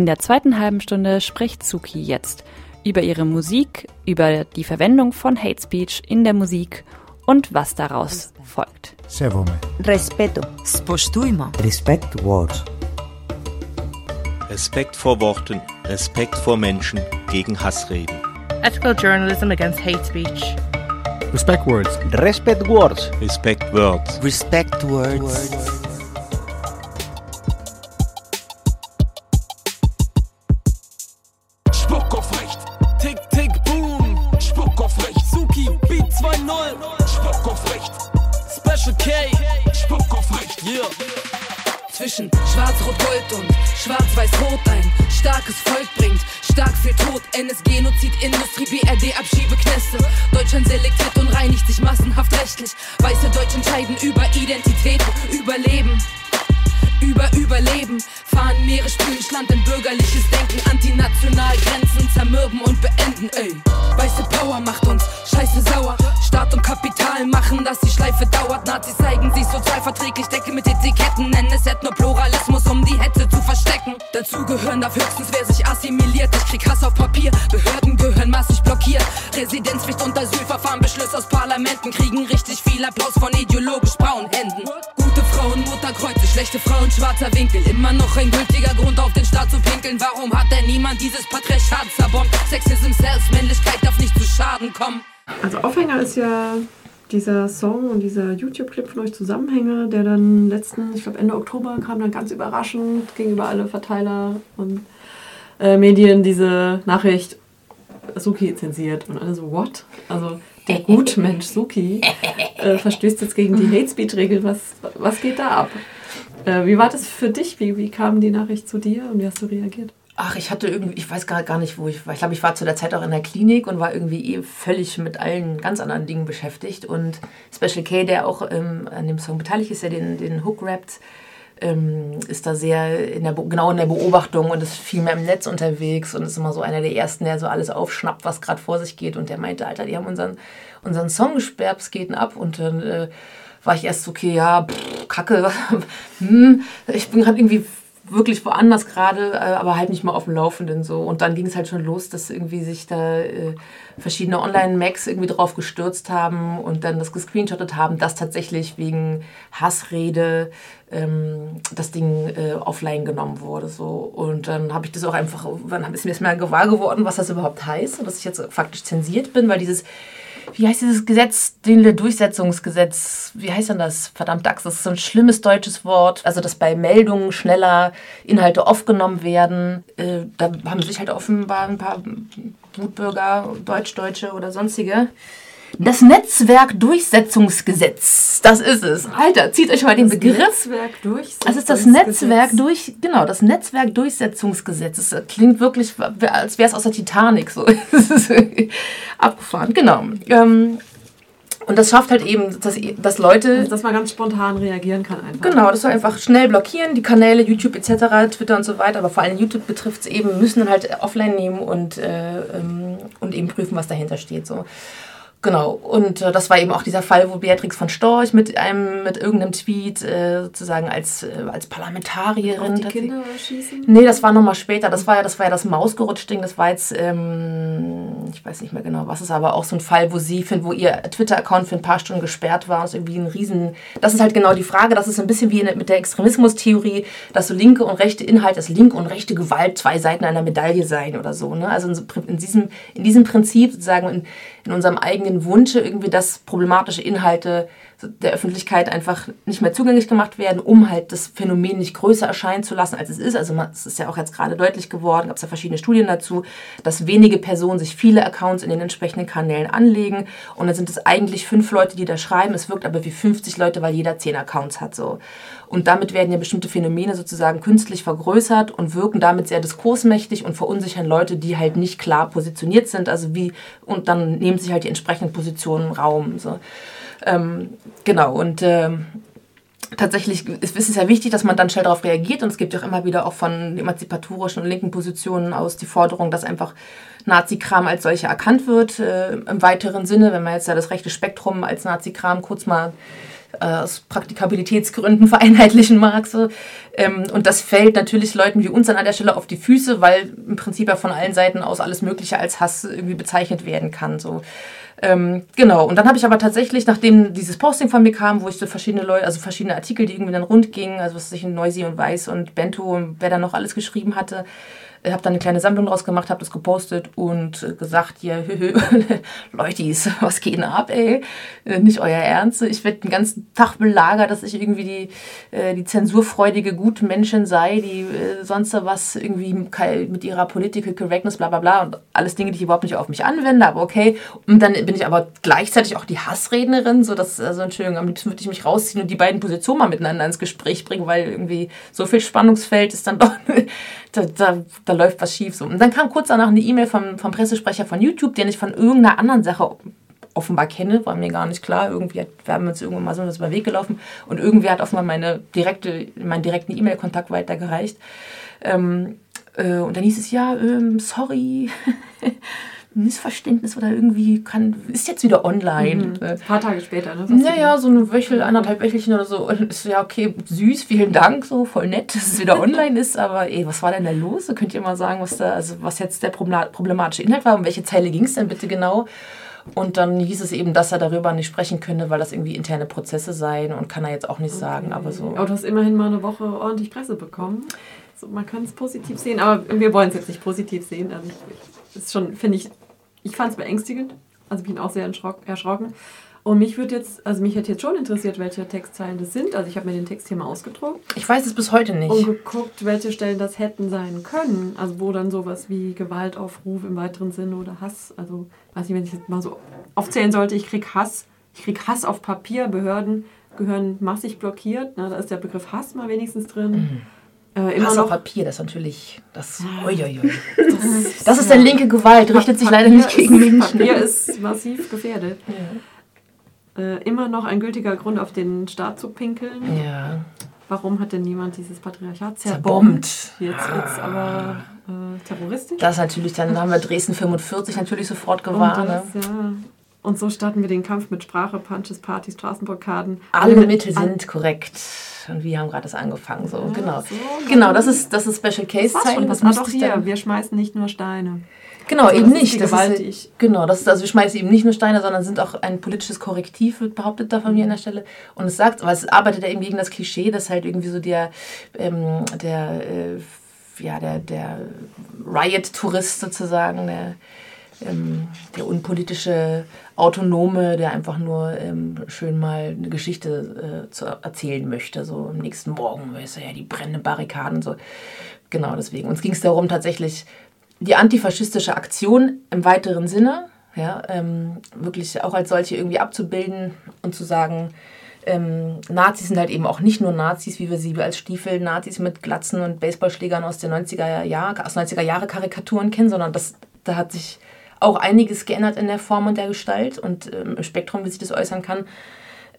In der zweiten halben Stunde spricht Suki jetzt über ihre Musik, über die Verwendung von Hate Speech in der Musik und was daraus folgt. Sevome. Respeto. Spoštujmo. Respect words. Respekt vor Worten, Respekt vor Menschen gegen Hassreden. Ethical journalism against hate speech. Respect words. Respect words. Respect words. Respect words. Respect words. Schwarz-Rot-Gold und Schwarz-Weiß-Rot ein starkes Volk bringt stark für Tod. NS-Genozid, Industrie, BRD, Abschiebeknäste. Deutschland selektiert und reinigt sich massenhaft rechtlich. Weiße Deutsche entscheiden über Identität, Überleben über Überleben. Fahren Meere, spülen Land in bürgerliches Denken. Antinational Grenzen zermürben und beenden, ey. Weiße Power macht uns scheiße sauer. Staat und Kapital machen, dass die Schleife dauert. Nazis zeigen sich sozialverträglich, decke mit Etiketten. Nennen es Ethnopluralismus, verstecken. Dazu gehören darf höchstens, wer sich assimiliert. Ich krieg Hass auf Papier, Behörden gehören massig blockiert. Residenzpflicht und Asylverfahren, Beschlüsse aus Parlamenten kriegen richtig viel Applaus von ideologisch braunen Händen. Gute Frauen, Mutterkreuze, schlechte Frauen, schwarzer Winkel. Immer noch ein gültiger Grund auf den Staat zu pinkeln. Warum hat denn niemand dieses Patriarchat zerbombt? Sexism, Selbst, Männlichkeit darf nicht zu Schaden kommen. Also Aufhänger ist ja dieser Song und dieser YouTube-Clip von euch Zusammenhänge, der dann letzten, ich glaube Ende Oktober kam dann ganz überraschend gegenüber alle Verteiler und äh, Medien diese Nachricht Suki zensiert und alle so, what? Also der (laughs) Gutmensch Suki äh, verstößt jetzt gegen die Hate Speech-Regel. Was, was geht da ab? Äh, wie war das für dich? Wie, wie kam die Nachricht zu dir und wie hast du reagiert? Ach, ich hatte irgendwie, ich weiß gar, gar nicht, wo ich war. Ich glaube, ich war zu der Zeit auch in der Klinik und war irgendwie eh völlig mit allen ganz anderen Dingen beschäftigt. Und Special K, der auch ähm, an dem Song beteiligt ist, der den, den Hook rappt, ähm, ist da sehr in der, genau in der Beobachtung und ist viel mehr im Netz unterwegs und ist immer so einer der Ersten, der so alles aufschnappt, was gerade vor sich geht. Und der meinte, Alter, die haben unseren, unseren Song gesperrt, es geht ab. Und dann äh, war ich erst so, okay, ja, pff, kacke, (laughs) hm, ich bin gerade irgendwie wirklich woanders gerade, äh, aber halt nicht mal auf dem Laufenden so. Und dann ging es halt schon los, dass irgendwie sich da äh, verschiedene Online-Macs irgendwie drauf gestürzt haben und dann das gescreenshottet haben, dass tatsächlich wegen Hassrede ähm, das Ding äh, offline genommen wurde. So. Und dann habe ich das auch einfach, dann ist mir erstmal gewahr geworden, was das überhaupt heißt und dass ich jetzt faktisch zensiert bin, weil dieses wie heißt dieses Gesetz, den Durchsetzungsgesetz, wie heißt denn das? Verdammt Dax, das ist so ein schlimmes deutsches Wort. Also, dass bei Meldungen schneller Inhalte aufgenommen werden. Äh, da haben sich halt offenbar ein paar Wutbürger, Deutsch-Deutsche oder sonstige das Netzwerkdurchsetzungsgesetz, das ist es. Alter, zieht euch mal den das Begriff. Netzwerkdurchsetzungsgesetz. Das ist das Netzwerk durch, genau, das Netzwerkdurchsetzungsgesetz. Das klingt wirklich, als wäre es aus der Titanic so. (laughs) Abgefahren, genau. Ähm, und das schafft halt eben, dass, dass Leute. Also, dass man ganz spontan reagieren kann einfach. Genau, das soll einfach schnell blockieren, die Kanäle, YouTube etc., Twitter und so weiter, aber vor allem YouTube betrifft es eben, müssen dann halt offline nehmen und, äh, ähm, und eben prüfen, was dahinter steht. So. Genau, und äh, das war eben auch dieser Fall, wo Beatrix von Storch mit einem, mit irgendeinem Tweet äh, sozusagen als, äh, als Parlamentarierin. Auf die Kinder schießen? Nee, das war nochmal später. Das war ja das, war ja das Mausgerutscht-Ding. Das war jetzt, ähm, ich weiß nicht mehr genau, was ist, aber auch so ein Fall, wo sie, für, wo ihr Twitter-Account für ein paar Stunden gesperrt war. Das ist irgendwie ein Riesen. Das ist halt genau die Frage. Das ist ein bisschen wie mit der Extremismustheorie, dass so linke und rechte Inhalt, dass linke und rechte Gewalt zwei Seiten einer Medaille seien oder so. Ne? Also in, diesem, in diesem Prinzip sozusagen in, in unserem eigenen Wunsche irgendwie, dass problematische Inhalte der Öffentlichkeit einfach nicht mehr zugänglich gemacht werden, um halt das Phänomen nicht größer erscheinen zu lassen, als es ist. Also es ist ja auch jetzt gerade deutlich geworden, gab es ja verschiedene Studien dazu, dass wenige Personen sich viele Accounts in den entsprechenden Kanälen anlegen und dann sind es eigentlich fünf Leute, die da schreiben. Es wirkt aber wie 50 Leute, weil jeder zehn Accounts hat so. Und damit werden ja bestimmte Phänomene sozusagen künstlich vergrößert und wirken damit sehr diskursmächtig und verunsichern Leute, die halt nicht klar positioniert sind. Also wie, und dann nehmen sich halt die entsprechenden Positionen Raum. So. Ähm, genau, und ähm, tatsächlich ist, ist, es ja wichtig, dass man dann schnell darauf reagiert. Und es gibt ja auch immer wieder auch von emanzipatorischen und linken Positionen aus die Forderung, dass einfach Nazi-Kram als solche erkannt wird. Äh, Im weiteren Sinne, wenn man jetzt ja das rechte Spektrum als Nazi-Kram kurz mal aus Praktikabilitätsgründen (laughs) vereinheitlichen mag. So. Ähm, und das fällt natürlich Leuten wie uns an der Stelle auf die Füße, weil im Prinzip ja von allen Seiten aus alles Mögliche als Hass irgendwie bezeichnet werden kann. So. Ähm, genau, und dann habe ich aber tatsächlich, nachdem dieses Posting von mir kam, wo ich so verschiedene Leute, also verschiedene Artikel, die irgendwie dann rund gingen, also was sich in Noisy und Weiß und Bento und wer da noch alles geschrieben hatte, habe dann eine kleine Sammlung draus gemacht, habe das gepostet und gesagt, ja, (laughs) Leute, (laughs) was geht denn ab, ey? Äh, nicht euer Ernst. Ich werde den ganzen Tag belagert, dass ich irgendwie die, äh, die zensurfreudige Gutmenschin sei, die äh, sonst was irgendwie mit ihrer Political Correctness, bla bla bla und alles Dinge, die ich überhaupt nicht auf mich anwende, aber okay. Und dann bin ich aber gleichzeitig auch die Hassrednerin, so dass, also Entschuldigung, am liebsten würde ich mich rausziehen und die beiden Positionen mal miteinander ins Gespräch bringen, weil irgendwie so viel Spannungsfeld ist dann doch, (laughs) da, da, da läuft was schief. So. Und dann kam kurz danach eine E-Mail vom, vom Pressesprecher von YouTube, den ich von irgendeiner anderen Sache offenbar kenne, war mir gar nicht klar. Irgendwie hat, wir haben uns irgendwann mal so über den Weg gelaufen und irgendwer hat offenbar meine direkte, meinen direkten E-Mail-Kontakt weitergereicht. Ähm, äh, und dann hieß es ja, ähm, sorry. (laughs) Missverständnis oder irgendwie kann, ist jetzt wieder online. Mhm. Ein paar Tage später, ne? Naja, so eine Wöchel, anderthalb Wöchelchen oder so. Und ist ja, okay, süß, vielen Dank, so voll nett, dass es wieder (laughs) online ist. Aber ey, was war denn da los? So könnt ihr mal sagen, was da, also was jetzt der problematische Inhalt war? Um welche Zeile ging es denn bitte genau? Und dann hieß es eben, dass er darüber nicht sprechen könne, weil das irgendwie interne Prozesse seien und kann er jetzt auch nicht okay. sagen. Aber so. Aber du hast immerhin mal eine Woche ordentlich Presse bekommen. So, man kann es positiv sehen, aber wir wollen es jetzt nicht positiv sehen. Also ich, ist schon, finde ich, ich fand es beängstigend. Also ich bin auch sehr erschrocken. Und mich würde jetzt, also mich hätte jetzt schon interessiert, welche Textzeilen das sind. Also ich habe mir den Text hier mal ausgedruckt. Ich weiß es bis heute nicht. Und geguckt, welche Stellen das hätten sein können. Also wo dann sowas wie Gewaltaufruf im weiteren Sinne oder Hass. Also weiß nicht, wenn ich jetzt mal so aufzählen sollte, ich krieg Hass. Ich krieg Hass auf Papier. Behörden gehören massig blockiert. Na, da ist der Begriff Hass mal wenigstens drin. Mhm. Äh, immer Hass noch Papier, das ist natürlich das. Uiuiui. (laughs) Das, das ist dann linke Gewalt, richtet sich leider nicht gegen Menschen. Papier ist massiv gefährdet. Ja. Äh, immer noch ein gültiger Grund, auf den Staat zu pinkeln. Ja. Warum hat denn niemand dieses Patriarchat zerbombt? Jetzt wird es aber äh, terroristisch. Das natürlich, dann haben wir Dresden 45 natürlich sofort gewarnt. Ne? ja. Und so starten wir den Kampf mit Sprache, Punches, Partys, Straßenblockaden. Alle, Alle Mittel sind korrekt und wir haben gerade das angefangen. So, ja, genau. So, genau, das ist, das ist Special Case Zeichen. Das, das war doch hier. Wir schmeißen nicht nur Steine. Genau, also, eben nicht. Das ist, genau, das ist, also wir schmeißen eben nicht nur Steine, sondern sind auch ein politisches Korrektiv, wird behauptet da von mir an der Stelle. Und es sagt, aber es arbeitet ja eben gegen das Klischee, dass halt irgendwie so der, ähm, der, äh, ja, der, der Riot-Tourist sozusagen, der ähm, der unpolitische Autonome, der einfach nur ähm, schön mal eine Geschichte äh, zu erzählen möchte. So am nächsten Morgen, weißt du, ja, die brennenden Barrikaden. So. Genau deswegen. Uns ging es darum, tatsächlich die antifaschistische Aktion im weiteren Sinne, ja, ähm, wirklich auch als solche irgendwie abzubilden und zu sagen, ähm, Nazis sind halt eben auch nicht nur Nazis, wie wir sie als Stiefel-Nazis mit Glatzen und Baseballschlägern aus den 90er Jahre, aus 90er Jahre Karikaturen kennen, sondern das, da hat sich auch einiges geändert in der Form und der Gestalt und ähm, im Spektrum, wie sich das äußern kann.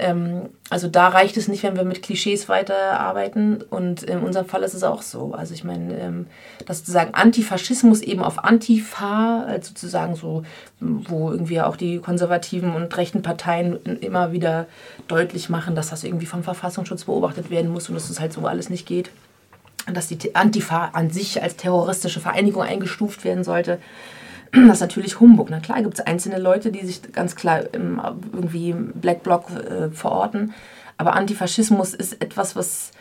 Ähm, also da reicht es nicht, wenn wir mit Klischees weiterarbeiten und in unserem Fall ist es auch so. Also ich meine, ähm, dass sozusagen Antifaschismus eben auf Antifa, also sozusagen so, wo irgendwie auch die konservativen und rechten Parteien immer wieder deutlich machen, dass das irgendwie vom Verfassungsschutz beobachtet werden muss und dass das halt so alles nicht geht. Dass die Antifa an sich als terroristische Vereinigung eingestuft werden sollte das ist natürlich Humbug. Na klar gibt es einzelne Leute, die sich ganz klar im, irgendwie im Black Bloc äh, verorten. Aber Antifaschismus ist etwas, was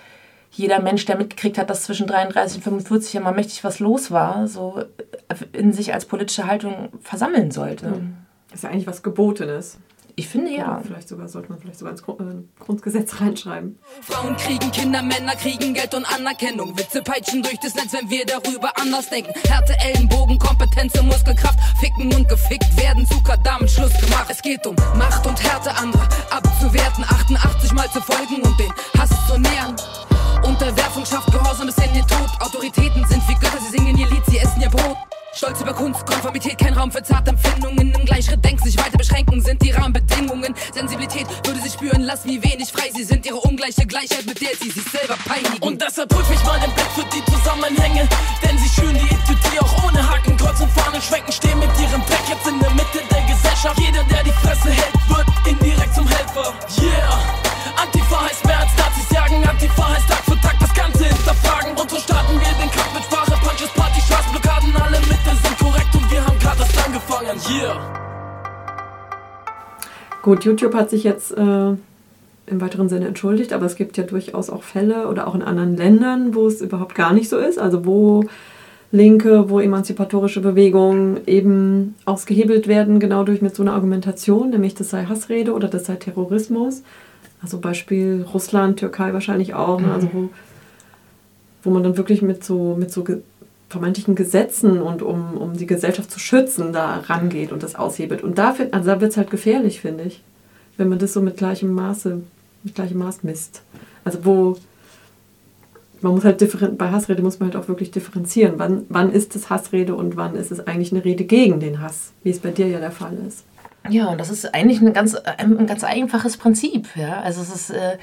jeder Mensch, der mitgekriegt hat, dass zwischen 33 und 45 ja mal mächtig was los war, so in sich als politische Haltung versammeln sollte. Das ist ja eigentlich was Gebotenes. Ich finde ja. Oder vielleicht sogar sollte man vielleicht sogar ins äh, Grundgesetz (laughs) reinschreiben. Frauen kriegen Kinder, Männer kriegen Geld und Anerkennung. Witze peitschen durch das Netz, wenn wir darüber anders denken. Härte Ellenbogen, Kompetenz und Muskelkraft. Ficken und gefickt werden, Zucker, damit Schluss gemacht. Es geht um Macht und Härte, andere abzuwerten. 88 Mal zu folgen und den Hass zu nähern. Unterwerfung schafft Gehorsam bis in den Tod. Autoritäten sind wie Götter, sie singen ihr Lied, sie essen ihr Brot. Stolz über Kunst, Konformität, kein Raum für zarte Empfindungen. Im Gleichschritt denkt sich weiter beschränken sind die Rahmenbedingungen. Sensibilität würde sich spüren lassen, wie wenig frei sie sind. Ihre ungleiche Gleichheit, mit der sie sich selber peinigen. Und deshalb prüf mich mal im Bett für die Zusammenhänge. Denn sie schüren die Idiot auch ohne Haken, Kreuz und Fahne schwenken. Stehen mit ihrem Pack jetzt in der Mitte der Gesellschaft. Jeder, der die Fresse hält, wird indirekt zum Helfer. Yeah! Antifa heißt mehr als Nazis jagen. Antifa heißt Tag für Tag das Ganze hinterfragen. Und Unsere Yeah. Gut, YouTube hat sich jetzt äh, im weiteren Sinne entschuldigt, aber es gibt ja durchaus auch Fälle oder auch in anderen Ländern, wo es überhaupt gar nicht so ist. Also wo Linke, wo emanzipatorische Bewegungen eben ausgehebelt werden, genau durch mit so einer Argumentation, nämlich das sei Hassrede oder das sei Terrorismus. Also Beispiel Russland, Türkei wahrscheinlich auch, ne? also wo, wo man dann wirklich mit so, mit so vermeintlichen Gesetzen und um, um die Gesellschaft zu schützen, da rangeht und das aushebelt. Und da, also da wird es halt gefährlich, finde ich, wenn man das so mit gleichem Maße, mit gleichem Maß misst. Also wo man muss halt bei Hassrede muss man halt auch wirklich differenzieren. Wann, wann ist es Hassrede und wann ist es eigentlich eine Rede gegen den Hass, wie es bei dir ja der Fall ist. Ja, und das ist eigentlich ein ganz, ein ganz einfaches Prinzip. Ja? Also es ist äh,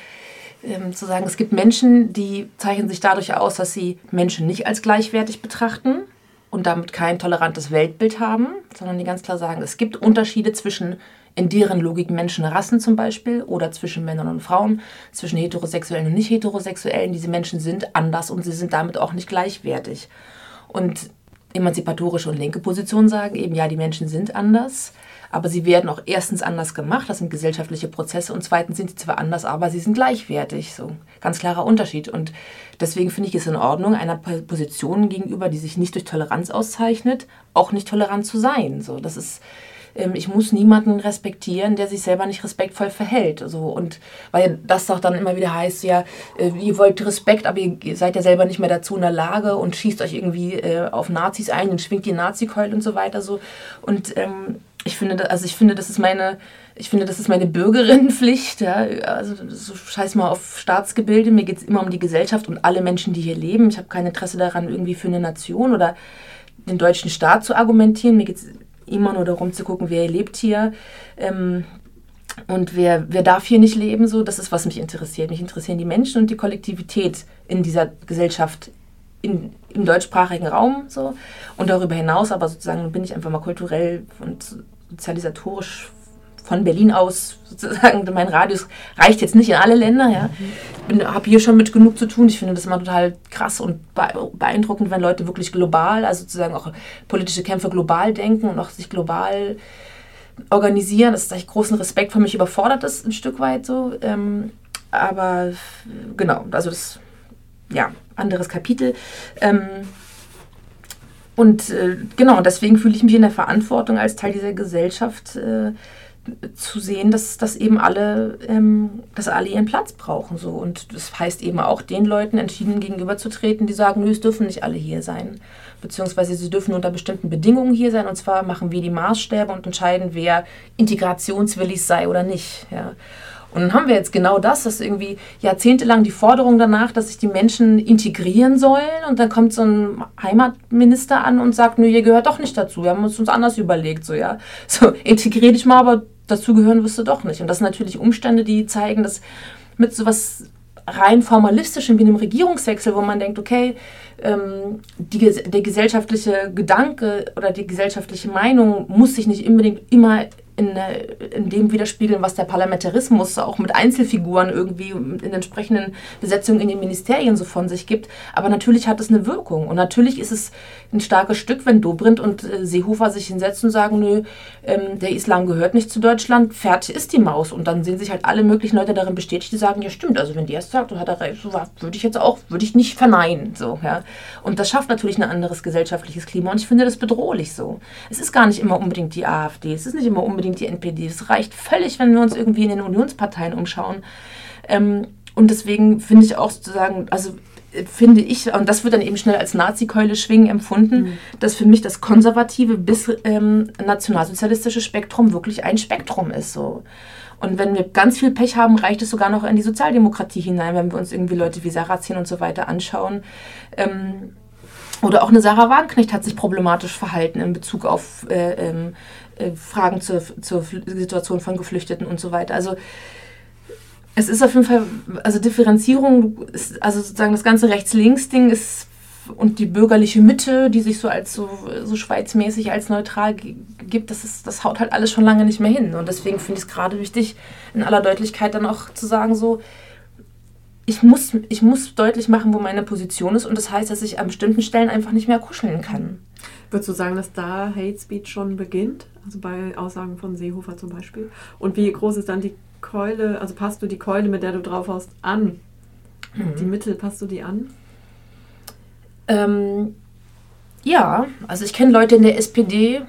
ähm, zu sagen, es gibt Menschen, die zeichnen sich dadurch aus, dass sie Menschen nicht als gleichwertig betrachten und damit kein tolerantes Weltbild haben, sondern die ganz klar sagen, es gibt Unterschiede zwischen in deren Logik Menschenrassen zum Beispiel oder zwischen Männern und Frauen, zwischen Heterosexuellen und Nicht-Heterosexuellen. Diese Menschen sind anders und sie sind damit auch nicht gleichwertig. Und emanzipatorische und linke Positionen sagen eben, ja, die Menschen sind anders, aber sie werden auch erstens anders gemacht, das sind gesellschaftliche Prozesse, und zweitens sind sie zwar anders, aber sie sind gleichwertig. So ganz klarer Unterschied. Und deswegen finde ich es in Ordnung, einer Position gegenüber, die sich nicht durch Toleranz auszeichnet, auch nicht tolerant zu sein. So, das ist ähm, ich muss niemanden respektieren, der sich selber nicht respektvoll verhält. So, und weil das doch dann immer wieder heißt, ja, äh, ihr wollt Respekt, aber ihr seid ja selber nicht mehr dazu in der Lage und schießt euch irgendwie äh, auf Nazis ein und schwingt die Nazi-Keul und so weiter. So. Und ähm, ich finde, also ich finde, das ist meine, ich finde, das ist meine Bürgerinnenpflicht. Ja? Also so scheiß mal auf Staatsgebilde. Mir geht es immer um die Gesellschaft und alle Menschen, die hier leben. Ich habe kein Interesse daran, irgendwie für eine Nation oder den deutschen Staat zu argumentieren. Mir geht es immer nur darum zu gucken, wer lebt hier. Ähm, und wer, wer darf hier nicht leben, so, das ist, was mich interessiert. Mich interessieren die Menschen und die Kollektivität in dieser Gesellschaft, in, im deutschsprachigen Raum. So. Und darüber hinaus, aber sozusagen bin ich einfach mal kulturell und sozialisatorisch von Berlin aus sozusagen, (laughs) mein Radius reicht jetzt nicht in alle Länder. Ja. Ich habe hier schon mit genug zu tun. Ich finde das immer total krass und beeindruckend, wenn Leute wirklich global, also sozusagen auch politische Kämpfe global denken und auch sich global organisieren. Das ist eigentlich großen Respekt für mich überfordert ist, ein Stück weit so. Ähm, aber genau, also das, ja, anderes Kapitel. Ähm, und äh, genau, deswegen fühle ich mich in der Verantwortung als Teil dieser Gesellschaft. Äh, zu sehen, dass, dass eben alle, ähm, dass alle ihren Platz brauchen. So. Und das heißt eben auch den Leuten entschieden gegenüberzutreten, die sagen, nö, es dürfen nicht alle hier sein. Beziehungsweise sie dürfen unter bestimmten Bedingungen hier sein. Und zwar machen wir die Maßstäbe und entscheiden, wer integrationswillig sei oder nicht. Ja. Und dann haben wir jetzt genau das, dass irgendwie jahrzehntelang die Forderung danach, dass sich die Menschen integrieren sollen. Und dann kommt so ein Heimatminister an und sagt, nö, ihr gehört doch nicht dazu. Wir haben uns uns anders überlegt. So, ja. (laughs) So, integrier dich mal, aber dazugehören wirst du doch nicht. Und das sind natürlich Umstände, die zeigen, dass mit so was rein formalistischem wie einem Regierungswechsel, wo man denkt, okay, ähm, die, der gesellschaftliche Gedanke oder die gesellschaftliche Meinung muss sich nicht unbedingt immer in, in dem widerspiegeln, was der Parlamentarismus auch mit Einzelfiguren irgendwie in entsprechenden Besetzungen in den Ministerien so von sich gibt. Aber natürlich hat es eine Wirkung. Und natürlich ist es ein starkes Stück, wenn Dobrindt und äh, Seehofer sich hinsetzen und sagen, nö, ähm, der Islam gehört nicht zu Deutschland, fertig ist die Maus. Und dann sehen sich halt alle möglichen Leute darin bestätigt, die sagen, ja stimmt, also wenn der es sagt, hat er recht, so würde ich jetzt auch, würde ich nicht verneinen. So, ja. Und das schafft natürlich ein anderes gesellschaftliches Klima. Und ich finde das bedrohlich so. Es ist gar nicht immer unbedingt die AfD, es ist nicht immer unbedingt unbedingt die NPD. Es reicht völlig, wenn wir uns irgendwie in den Unionsparteien umschauen. Ähm, und deswegen finde ich auch sozusagen, also äh, finde ich, und das wird dann eben schnell als Nazi-Keule schwingen empfunden, mhm. dass für mich das konservative bis ähm, nationalsozialistische Spektrum wirklich ein Spektrum ist. So. Und wenn wir ganz viel Pech haben, reicht es sogar noch in die Sozialdemokratie hinein, wenn wir uns irgendwie Leute wie Sarrazin und so weiter anschauen. Ähm, oder auch eine Sarah Wagenknecht hat sich problematisch verhalten in Bezug auf äh, ähm, äh, Fragen zur, zur Situation von Geflüchteten und so weiter. Also es ist auf jeden Fall, also Differenzierung, ist, also sozusagen das ganze Rechts-Links-Ding ist und die bürgerliche Mitte, die sich so als so, so schweizmäßig als neutral gibt, das, ist, das haut halt alles schon lange nicht mehr hin. Und deswegen finde ich es gerade wichtig, in aller Deutlichkeit dann auch zu sagen, so, ich muss, ich muss deutlich machen, wo meine Position ist. Und das heißt, dass ich an bestimmten Stellen einfach nicht mehr kuscheln kann. Würdest du sagen, dass da Hate Speech schon beginnt? Also bei Aussagen von Seehofer zum Beispiel? Und wie groß ist dann die Keule, also passt du die Keule, mit der du drauf haust, an? Mhm. Die Mittel, passt du die an? Ähm, ja, also ich kenne Leute in der SPD,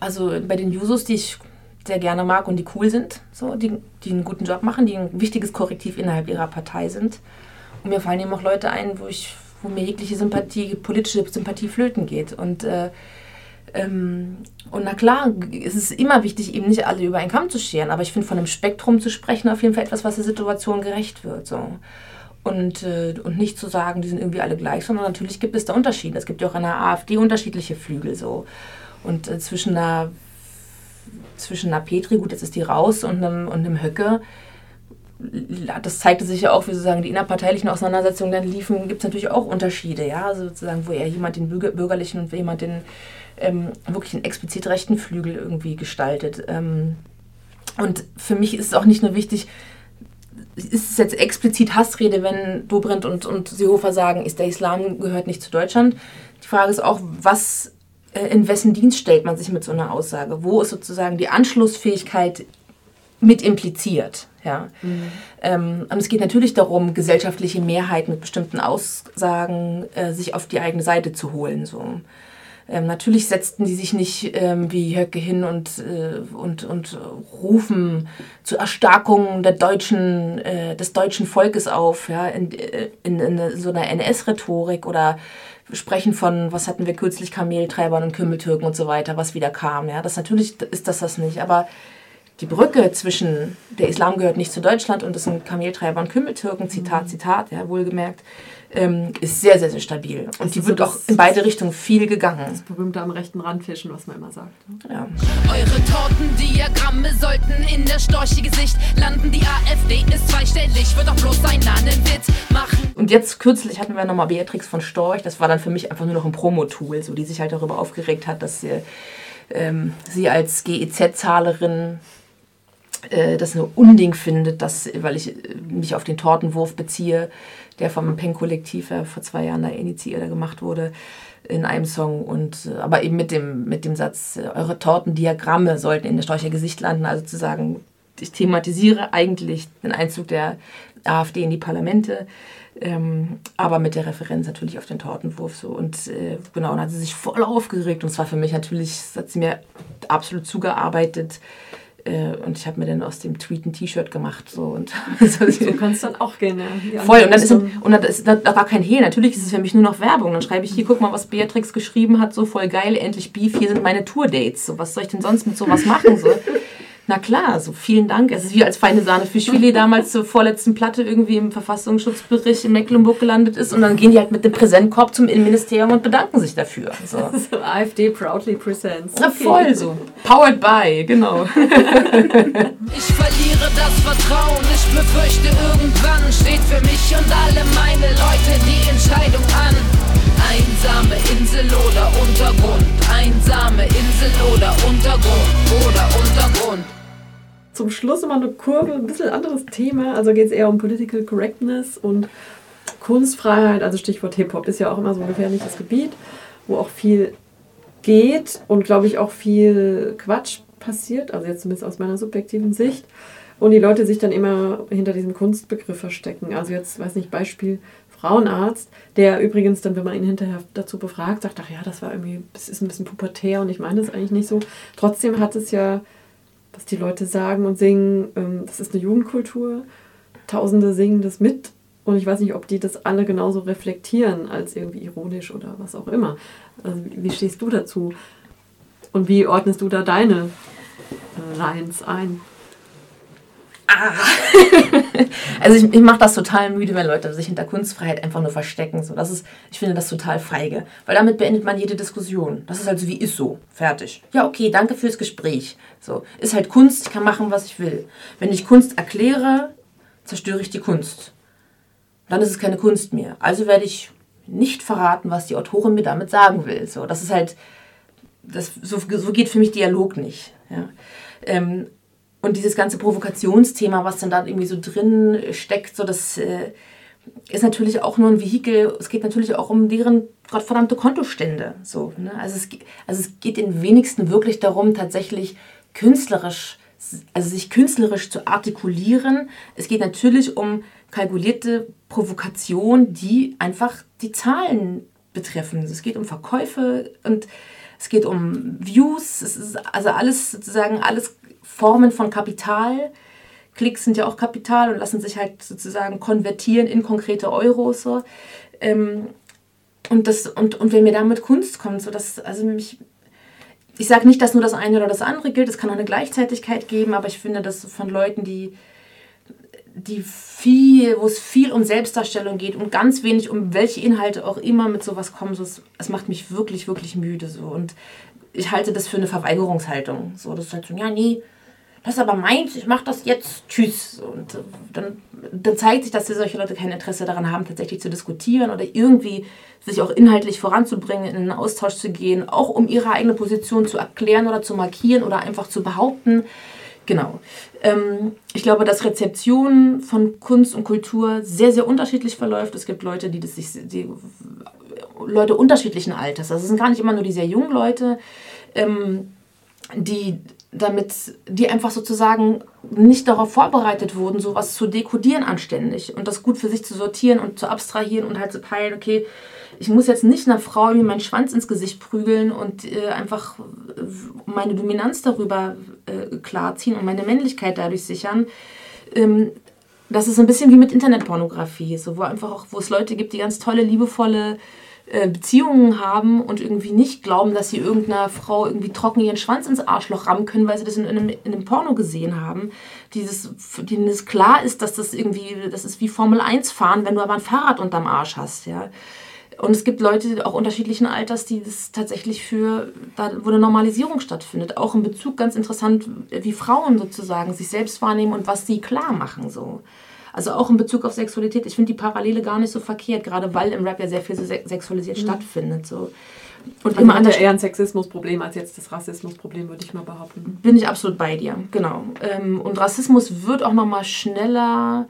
also bei den Jusos, die ich sehr gerne mag und die cool sind, so, die, die einen guten Job machen, die ein wichtiges Korrektiv innerhalb ihrer Partei sind. Und mir fallen eben auch Leute ein, wo ich, wo mir jegliche Sympathie, politische Sympathie flöten geht. Und äh, ähm, und na klar, es ist immer wichtig, eben nicht alle über einen Kamm zu scheren, aber ich finde, von einem Spektrum zu sprechen, auf jeden Fall etwas, was der Situation gerecht wird. So. Und, äh, und nicht zu sagen, die sind irgendwie alle gleich, sondern natürlich gibt es da Unterschiede. Es gibt ja auch in der AfD unterschiedliche Flügel so. Und äh, zwischen einer zwischen Petri, gut, jetzt ist die raus, und einem, und einem Höcke, das zeigte sich ja auch, wie sozusagen die innerparteilichen Auseinandersetzungen dann liefen, gibt es natürlich auch Unterschiede, ja, also sozusagen, wo er jemand den bürgerlichen und jemand den ähm, wirklich einen explizit rechten Flügel irgendwie gestaltet. Ähm, und für mich ist es auch nicht nur wichtig, ist es jetzt explizit Hassrede, wenn Dobrindt und, und Seehofer sagen, ist der Islam gehört nicht zu Deutschland. Die Frage ist auch, was äh, in wessen Dienst stellt man sich mit so einer Aussage? Wo ist sozusagen die Anschlussfähigkeit mit impliziert? Ja. Mhm. Ähm, und es geht natürlich darum, gesellschaftliche Mehrheiten mit bestimmten Aussagen äh, sich auf die eigene Seite zu holen. So. Ähm, natürlich setzten die sich nicht ähm, wie Höcke hin und, äh, und, und rufen zur Erstarkung der deutschen, äh, des deutschen Volkes auf, ja, in, äh, in, in so einer NS-Rhetorik oder sprechen von, was hatten wir kürzlich, Kameltreibern und Kümmeltürken und so weiter, was wieder kam. Ja, das natürlich ist das das nicht, aber die Brücke zwischen der Islam gehört nicht zu Deutschland und das sind Kameltreiber und Kümmeltürken, Zitat. Zitat, ja, wohlgemerkt, ähm, ist sehr, sehr, sehr stabil. Und die wird so auch in beide Richtungen viel gegangen. Das berühmte am rechten Rand fischen, was man immer sagt. Ne? Ja. Eure Tortendiagramme sollten in der Storche-Gesicht landen. Die AfD ist zweistellig, wird doch bloß einen Witz machen. Und jetzt kürzlich hatten wir nochmal Beatrix von Storch. Das war dann für mich einfach nur noch ein Promo-Tool, so, die sich halt darüber aufgeregt hat, dass sie, ähm, sie als GEZ-Zahlerin äh, das ein Unding findet, dass, weil ich äh, mich auf den Tortenwurf beziehe, der vom Pen-Kollektiv ja vor zwei Jahren da initiiert oder gemacht wurde in einem Song. Und äh, aber eben mit dem mit dem Satz eure Tortendiagramme sollten in der Storcher Gesicht landen. Also zu sagen ich thematisiere eigentlich den Einzug der AfD in die Parlamente ähm, aber mit der Referenz natürlich auf den Tortenwurf so. Und äh, genau und hat sie sich voll aufgeregt. Und es war für mich natürlich hat sie mir absolut zugearbeitet äh, und ich habe mir dann aus dem Tweet ein T-Shirt gemacht. So, und (laughs) so kann es dann auch gehen. Ja. Voll. Und dann ist, und dann ist da, da war kein Hehl. Natürlich ist es für mich nur noch Werbung. Dann schreibe ich hier, guck mal, was Beatrix geschrieben hat. So voll geil, endlich Beef. Hier sind meine Tour-Dates. So, was soll ich denn sonst mit sowas machen? So. (laughs) Na klar, so vielen Dank. Es ist wie als feine Sahne Fischfilet damals zur vorletzten Platte irgendwie im Verfassungsschutzbericht in Mecklenburg gelandet ist und dann gehen die halt mit dem Präsentkorb zum Innenministerium und bedanken sich dafür. So. (laughs) so AfD proudly presents. Okay. Na voll so. Powered by, genau. (laughs) ich verliere das Vertrauen, ich befürchte irgendwann steht für mich und alle meine Leute die Entscheidung an. Einsame Insel oder Untergrund, einsame Insel oder Untergrund oder Untergrund. Zum Schluss nochmal eine Kurve, ein bisschen anderes Thema. Also geht es eher um Political Correctness und Kunstfreiheit, also Stichwort Hip-Hop, ist ja auch immer so ein gefährliches Gebiet, wo auch viel geht und glaube ich auch viel Quatsch passiert, also jetzt zumindest aus meiner subjektiven Sicht. Und die Leute sich dann immer hinter diesem Kunstbegriff verstecken. Also jetzt, weiß nicht, Beispiel Frauenarzt, der übrigens dann, wenn man ihn hinterher dazu befragt, sagt, ach ja, das war irgendwie, das ist ein bisschen pubertär und ich meine das eigentlich nicht so. Trotzdem hat es ja, was die Leute sagen und singen, ähm, das ist eine Jugendkultur. Tausende singen das mit und ich weiß nicht, ob die das alle genauso reflektieren als irgendwie ironisch oder was auch immer. Also wie stehst du dazu? Und wie ordnest du da deine äh, Lines ein? Ah. (laughs) also ich, ich mache das total müde, wenn Leute sich hinter Kunstfreiheit einfach nur verstecken. So, das ist, ich finde das total feige. Weil damit beendet man jede Diskussion. Das ist also wie ist so. Fertig. Ja, okay, danke fürs Gespräch. So, ist halt Kunst, ich kann machen, was ich will. Wenn ich Kunst erkläre, zerstöre ich die Kunst. Dann ist es keine Kunst mehr. Also werde ich nicht verraten, was die Autorin mir damit sagen will. So, das ist halt, das, so, so geht für mich Dialog nicht. Ja. Ähm, und dieses ganze Provokationsthema, was dann da irgendwie so drin steckt, so das, äh, ist natürlich auch nur ein Vehikel. Es geht natürlich auch um deren gottverdammte Kontostände. So, ne? also, es, also es geht den wenigsten wirklich darum, tatsächlich künstlerisch, also sich künstlerisch zu artikulieren. Es geht natürlich um kalkulierte Provokation, die einfach die Zahlen betreffen. Es geht um Verkäufe und es geht um Views. Es ist also alles sozusagen alles Formen von Kapital. Klicks sind ja auch Kapital und lassen sich halt sozusagen konvertieren in konkrete Euros. So. Ähm, und, das, und, und wenn mir da mit Kunst kommt, so dass, also mich, ich sage nicht, dass nur das eine oder das andere gilt, es kann auch eine Gleichzeitigkeit geben, aber ich finde, dass von Leuten, die, die viel, wo es viel um Selbstdarstellung geht und ganz wenig um welche Inhalte auch immer mit sowas kommen, es, es macht mich wirklich, wirklich müde. So. Und ich halte das für eine Verweigerungshaltung. So, das ist halt so, ja, nee, das ist aber meins, ich mache das jetzt, tschüss. Und dann, dann zeigt sich, dass solche Leute kein Interesse daran haben, tatsächlich zu diskutieren oder irgendwie sich auch inhaltlich voranzubringen, in einen Austausch zu gehen, auch um ihre eigene Position zu erklären oder zu markieren oder einfach zu behaupten. Genau. Ähm, ich glaube, dass Rezeption von Kunst und Kultur sehr, sehr unterschiedlich verläuft. Es gibt Leute, die das sich, die, Leute unterschiedlichen Alters. Also es sind gar nicht immer nur die sehr jungen Leute, ähm, die damit die einfach sozusagen nicht darauf vorbereitet wurden, sowas zu dekodieren anständig und das gut für sich zu sortieren und zu abstrahieren und halt zu peilen, okay, ich muss jetzt nicht einer Frau mir meinen Schwanz ins Gesicht prügeln und äh, einfach meine Dominanz darüber äh, klarziehen und meine Männlichkeit dadurch sichern. Ähm, das ist ein bisschen wie mit Internetpornografie, so wo einfach auch, wo es Leute gibt, die ganz tolle, liebevolle äh, Beziehungen haben und irgendwie nicht glauben, dass sie irgendeiner Frau irgendwie trocken ihren Schwanz ins Arschloch rammen können, weil sie das in einem, in einem Porno gesehen haben. Dieses, denen es klar ist, dass das irgendwie, das ist wie Formel 1 fahren, wenn du aber ein Fahrrad unterm Arsch hast, ja. Und es gibt Leute auch unterschiedlichen Alters, die das tatsächlich für, da, wo eine Normalisierung stattfindet. Auch in Bezug ganz interessant, wie Frauen sozusagen sich selbst wahrnehmen und was sie klar machen, so. Also auch in Bezug auf Sexualität. Ich finde die Parallele gar nicht so verkehrt, gerade weil im Rap ja sehr viel so sexualisiert mhm. stattfindet. So. Und also immer hat eher ein Sexismusproblem als jetzt das Rassismusproblem, würde ich mal behaupten. Bin ich absolut bei dir, genau. Ähm, und Rassismus wird auch noch mal schneller,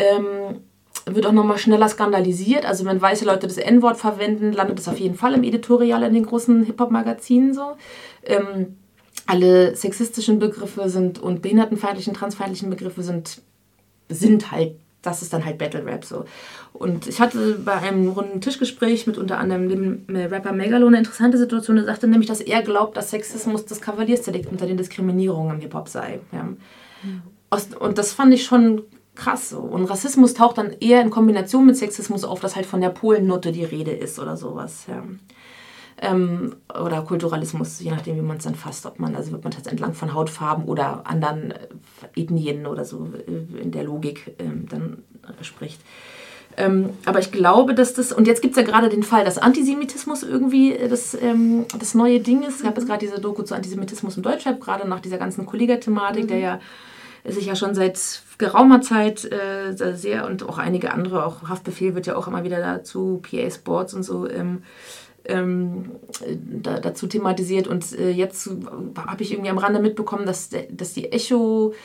ähm, wird auch noch mal schneller skandalisiert. Also wenn weiße Leute das N-Wort verwenden, landet das auf jeden Fall im Editorial in den großen Hip-Hop-Magazinen so. Ähm, alle sexistischen Begriffe sind und behindertenfeindlichen, transfeindlichen Begriffe sind sind halt, das ist dann halt Battle Rap so. Und ich hatte bei einem runden Tischgespräch mit unter anderem dem Rapper Megalo eine interessante Situation. Er sagte nämlich, dass er glaubt, dass Sexismus das Kavaliersdelikt unter den Diskriminierungen im Hip-Hop sei. Ja. Mhm. Und das fand ich schon krass so. Und Rassismus taucht dann eher in Kombination mit Sexismus auf, dass halt von der Polennote die Rede ist oder sowas. Ja ähm, oder Kulturalismus, je nachdem, wie man es dann fasst, ob man, also wird man jetzt entlang von Hautfarben oder anderen äh, Ethnien oder so äh, in der Logik ähm, dann äh, spricht. Ähm, aber ich glaube, dass das, und jetzt gibt es ja gerade den Fall, dass Antisemitismus irgendwie das, ähm, das neue Ding ist. Es gab jetzt gerade diese Doku zu Antisemitismus im Deutschrap, gerade nach dieser ganzen Kollega-Thematik, mhm. der ja sich ja schon seit geraumer Zeit äh, sehr und auch einige andere, auch Haftbefehl wird ja auch immer wieder dazu, PA Sports und so, ähm, ähm, da, dazu thematisiert. Und äh, jetzt habe ich irgendwie am Rande mitbekommen, dass, dass die Echo-Juroren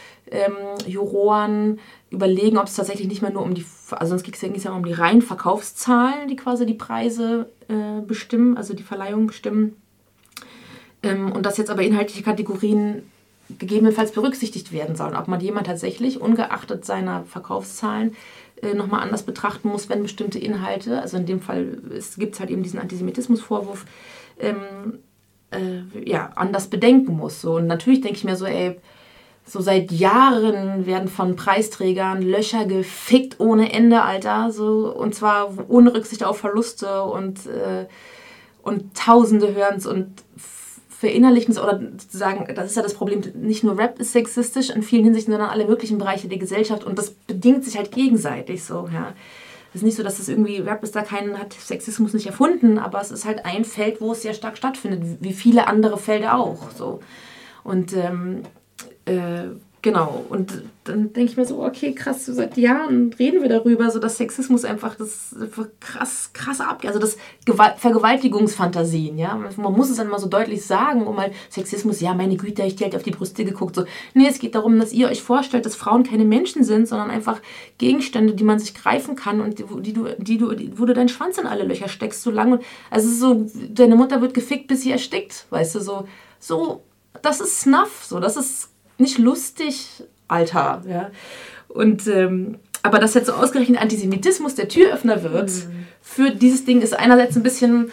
ähm, überlegen, ob es tatsächlich nicht mehr nur um die, also sonst ging es ja um die reinen Verkaufszahlen, die quasi die Preise äh, bestimmen, also die Verleihung bestimmen. Ähm, und dass jetzt aber inhaltliche Kategorien gegebenenfalls berücksichtigt werden sollen. Ob man jemand tatsächlich, ungeachtet seiner Verkaufszahlen, äh, nochmal anders betrachten muss, wenn bestimmte Inhalte, also in dem Fall gibt es halt eben diesen Antisemitismusvorwurf, ähm, äh, ja, anders bedenken muss. So. Und natürlich denke ich mir so, ey, so seit Jahren werden von Preisträgern Löcher gefickt ohne Ende, Alter. So, und zwar ohne Rücksicht auf Verluste und, äh, und Tausende hören es und verinnerlichen oder sagen, das ist ja das Problem, nicht nur Rap ist sexistisch in vielen Hinsichten, sondern alle möglichen Bereiche der Gesellschaft und das bedingt sich halt gegenseitig so, ja. Es ist nicht so, dass es irgendwie, Rap ist da keinen, hat Sexismus nicht erfunden, aber es ist halt ein Feld, wo es sehr stark stattfindet, wie viele andere Felder auch, so. Und ähm, äh, Genau, und dann denke ich mir so, okay, krass, seit Jahren reden wir darüber, so dass Sexismus einfach das einfach krass, krass abgeht. Also das Gewalt, Vergewaltigungsfantasien, ja. Man muss es dann mal so deutlich sagen, um halt Sexismus, ja, meine Güte, ich die halt auf die Brüste geguckt. So, nee, es geht darum, dass ihr euch vorstellt, dass Frauen keine Menschen sind, sondern einfach Gegenstände, die man sich greifen kann und die, die du, die du, wo du deinen Schwanz in alle Löcher steckst, so lange. Also so, deine Mutter wird gefickt, bis sie erstickt, weißt du, so, so, das ist Snuff, so, das ist nicht lustig, Alter. Ja. Und ähm, aber dass jetzt so ausgerechnet Antisemitismus der Türöffner wird mhm. für dieses Ding ist einerseits ein bisschen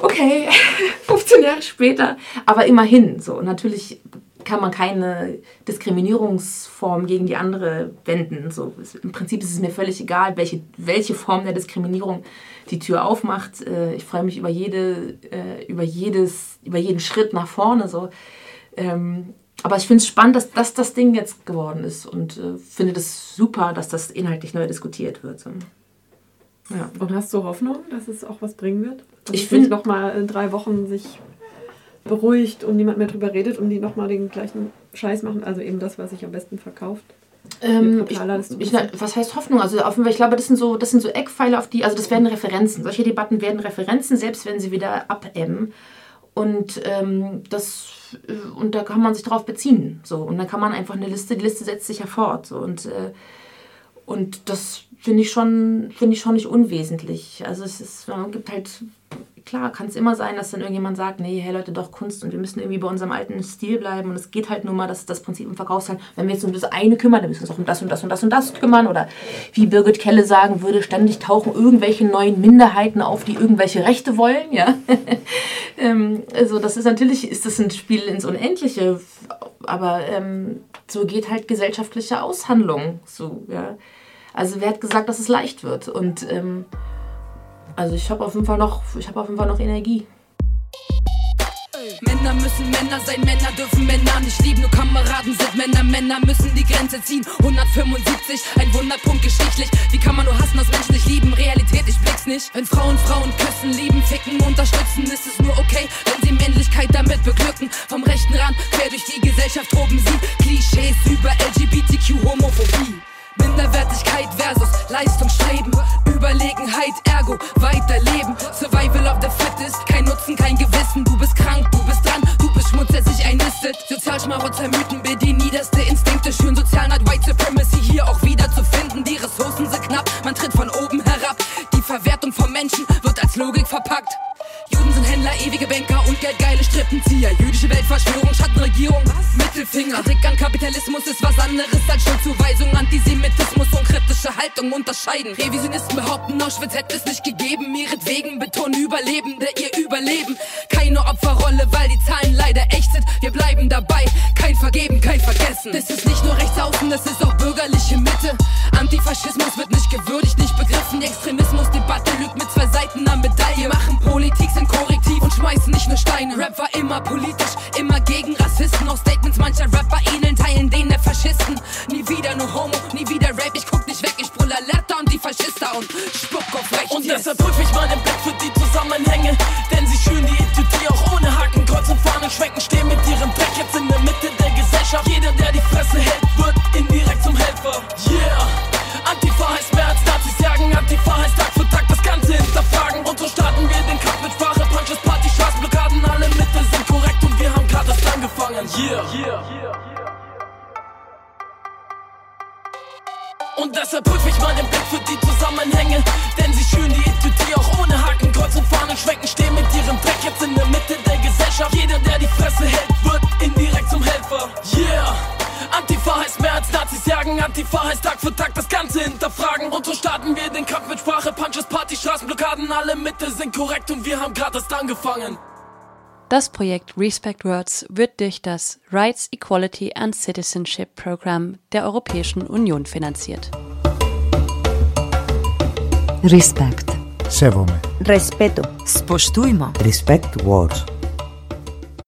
okay, (laughs) 15 Jahre später, aber immerhin so. Natürlich kann man keine Diskriminierungsform gegen die andere wenden. So, Im Prinzip ist es mir völlig egal, welche, welche Form der Diskriminierung die Tür aufmacht. Äh, ich freue mich über, jede, äh, über, jedes, über jeden Schritt nach vorne. So. Aber ich finde es spannend, dass das das Ding jetzt geworden ist und äh, finde das super, dass das inhaltlich neu diskutiert wird. So. Ja. Und hast du Hoffnung, dass es auch was bringen wird? Dass ich finde noch mal in drei Wochen sich beruhigt und niemand mehr drüber redet und die noch mal den gleichen Scheiß machen, also eben das, was sich am besten verkauft. Ähm, ich, ich, was heißt Hoffnung? Also auf, ich glaube, das sind so, das sind so Eckpfeiler, auf die, also das werden Referenzen. Solche Debatten werden Referenzen, selbst wenn sie wieder abebben. Und ähm, das und da kann man sich darauf beziehen. So. Und dann kann man einfach eine Liste, die Liste setzt sich ja fort. So. Und, äh, und das finde ich, schon, find ich schon nicht unwesentlich. Also es ist, man gibt halt klar, kann es immer sein, dass dann irgendjemand sagt, nee, hey Leute, doch Kunst und wir müssen irgendwie bei unserem alten Stil bleiben und es geht halt nur mal, das ist das Prinzip im Verkaufshandel. Wenn wir jetzt um das eine kümmern, dann müssen wir uns auch um das und das und das und das kümmern oder wie Birgit Kelle sagen würde, ständig tauchen irgendwelche neuen Minderheiten auf, die irgendwelche Rechte wollen, ja. (laughs) ähm, also das ist natürlich, ist das ein Spiel ins Unendliche, aber ähm, so geht halt gesellschaftliche Aushandlung, so, ja. Also wer hat gesagt, dass es leicht wird und ähm, also ich habe auf jeden Fall noch, ich habe auf jeden Fall noch Energie. Männer müssen Männer sein, Männer dürfen Männer nicht lieben, nur Kameraden sind Männer, Männer müssen die Grenze ziehen. 175, ein Wunderpunkt geschichtlich. Wie kann man nur hassen, dass Menschen nicht lieben? Realität, ich blick's nicht. Wenn Frauen Frauen küssen, lieben, ficken, unterstützen, ist es nur okay, wenn sie Männlichkeit damit beglücken. Vom rechten Rand quer durch die Gesellschaft toben sie Klischees über LGBTQ, Homophobie. Minderwertigkeit versus Leistungsstreben. Überlegenheit, ergo weiterleben. Survival of the fittest, kein Nutzen, kein Gewissen. Du bist krank, du bist dran, du bist schmutzig, sich einnistet. Sozialschmarotzer Mythen bedienen niederste Instinkte. Schön Sozialneid, White Supremacy hier auch wieder zu finden. Die Ressourcen sind knapp, man tritt von oben herab. Die Verwertung von Menschen wird als Logik verpackt. Juden sind Händler, ewige Banker und geldgeile Strippenzieher. Jüdische Weltverschwörung, Schattenregierung, Mittelfinger. Kritik an Kapitalismus ist was anderes als Schuldzuweisung. Antisemitismus Haltung unterscheiden. Revisionisten behaupten, Auschwitz hätte es nicht gegeben. Ihretwegen betonen Überlebende ihr Überleben. Keine Opferrolle, weil die Zahlen leider echt sind. Wir bleiben dabei. Kein Vergeben, kein Vergessen. Das ist nicht nur rechtsaußen, das ist auch bürgerliche Mitte. Antifaschismus wird nicht gewürdigt, nicht begriffen. Die Extremismusdebatte lügt mit zwei Seiten am Medaille. Machen Politik sind korrektiv und schmeißen nicht nur Steine. Rap war immer politisch, deshalb prüf ich meinen Blick für die Zusammenhänge. Sind korrekt und wir haben gerade erst angefangen. Das Projekt Respect Words wird durch das Rights, Equality and Citizenship Program der Europäischen Union finanziert. Respect. Sevome. Respeto. Spoštujmo. Respect Words.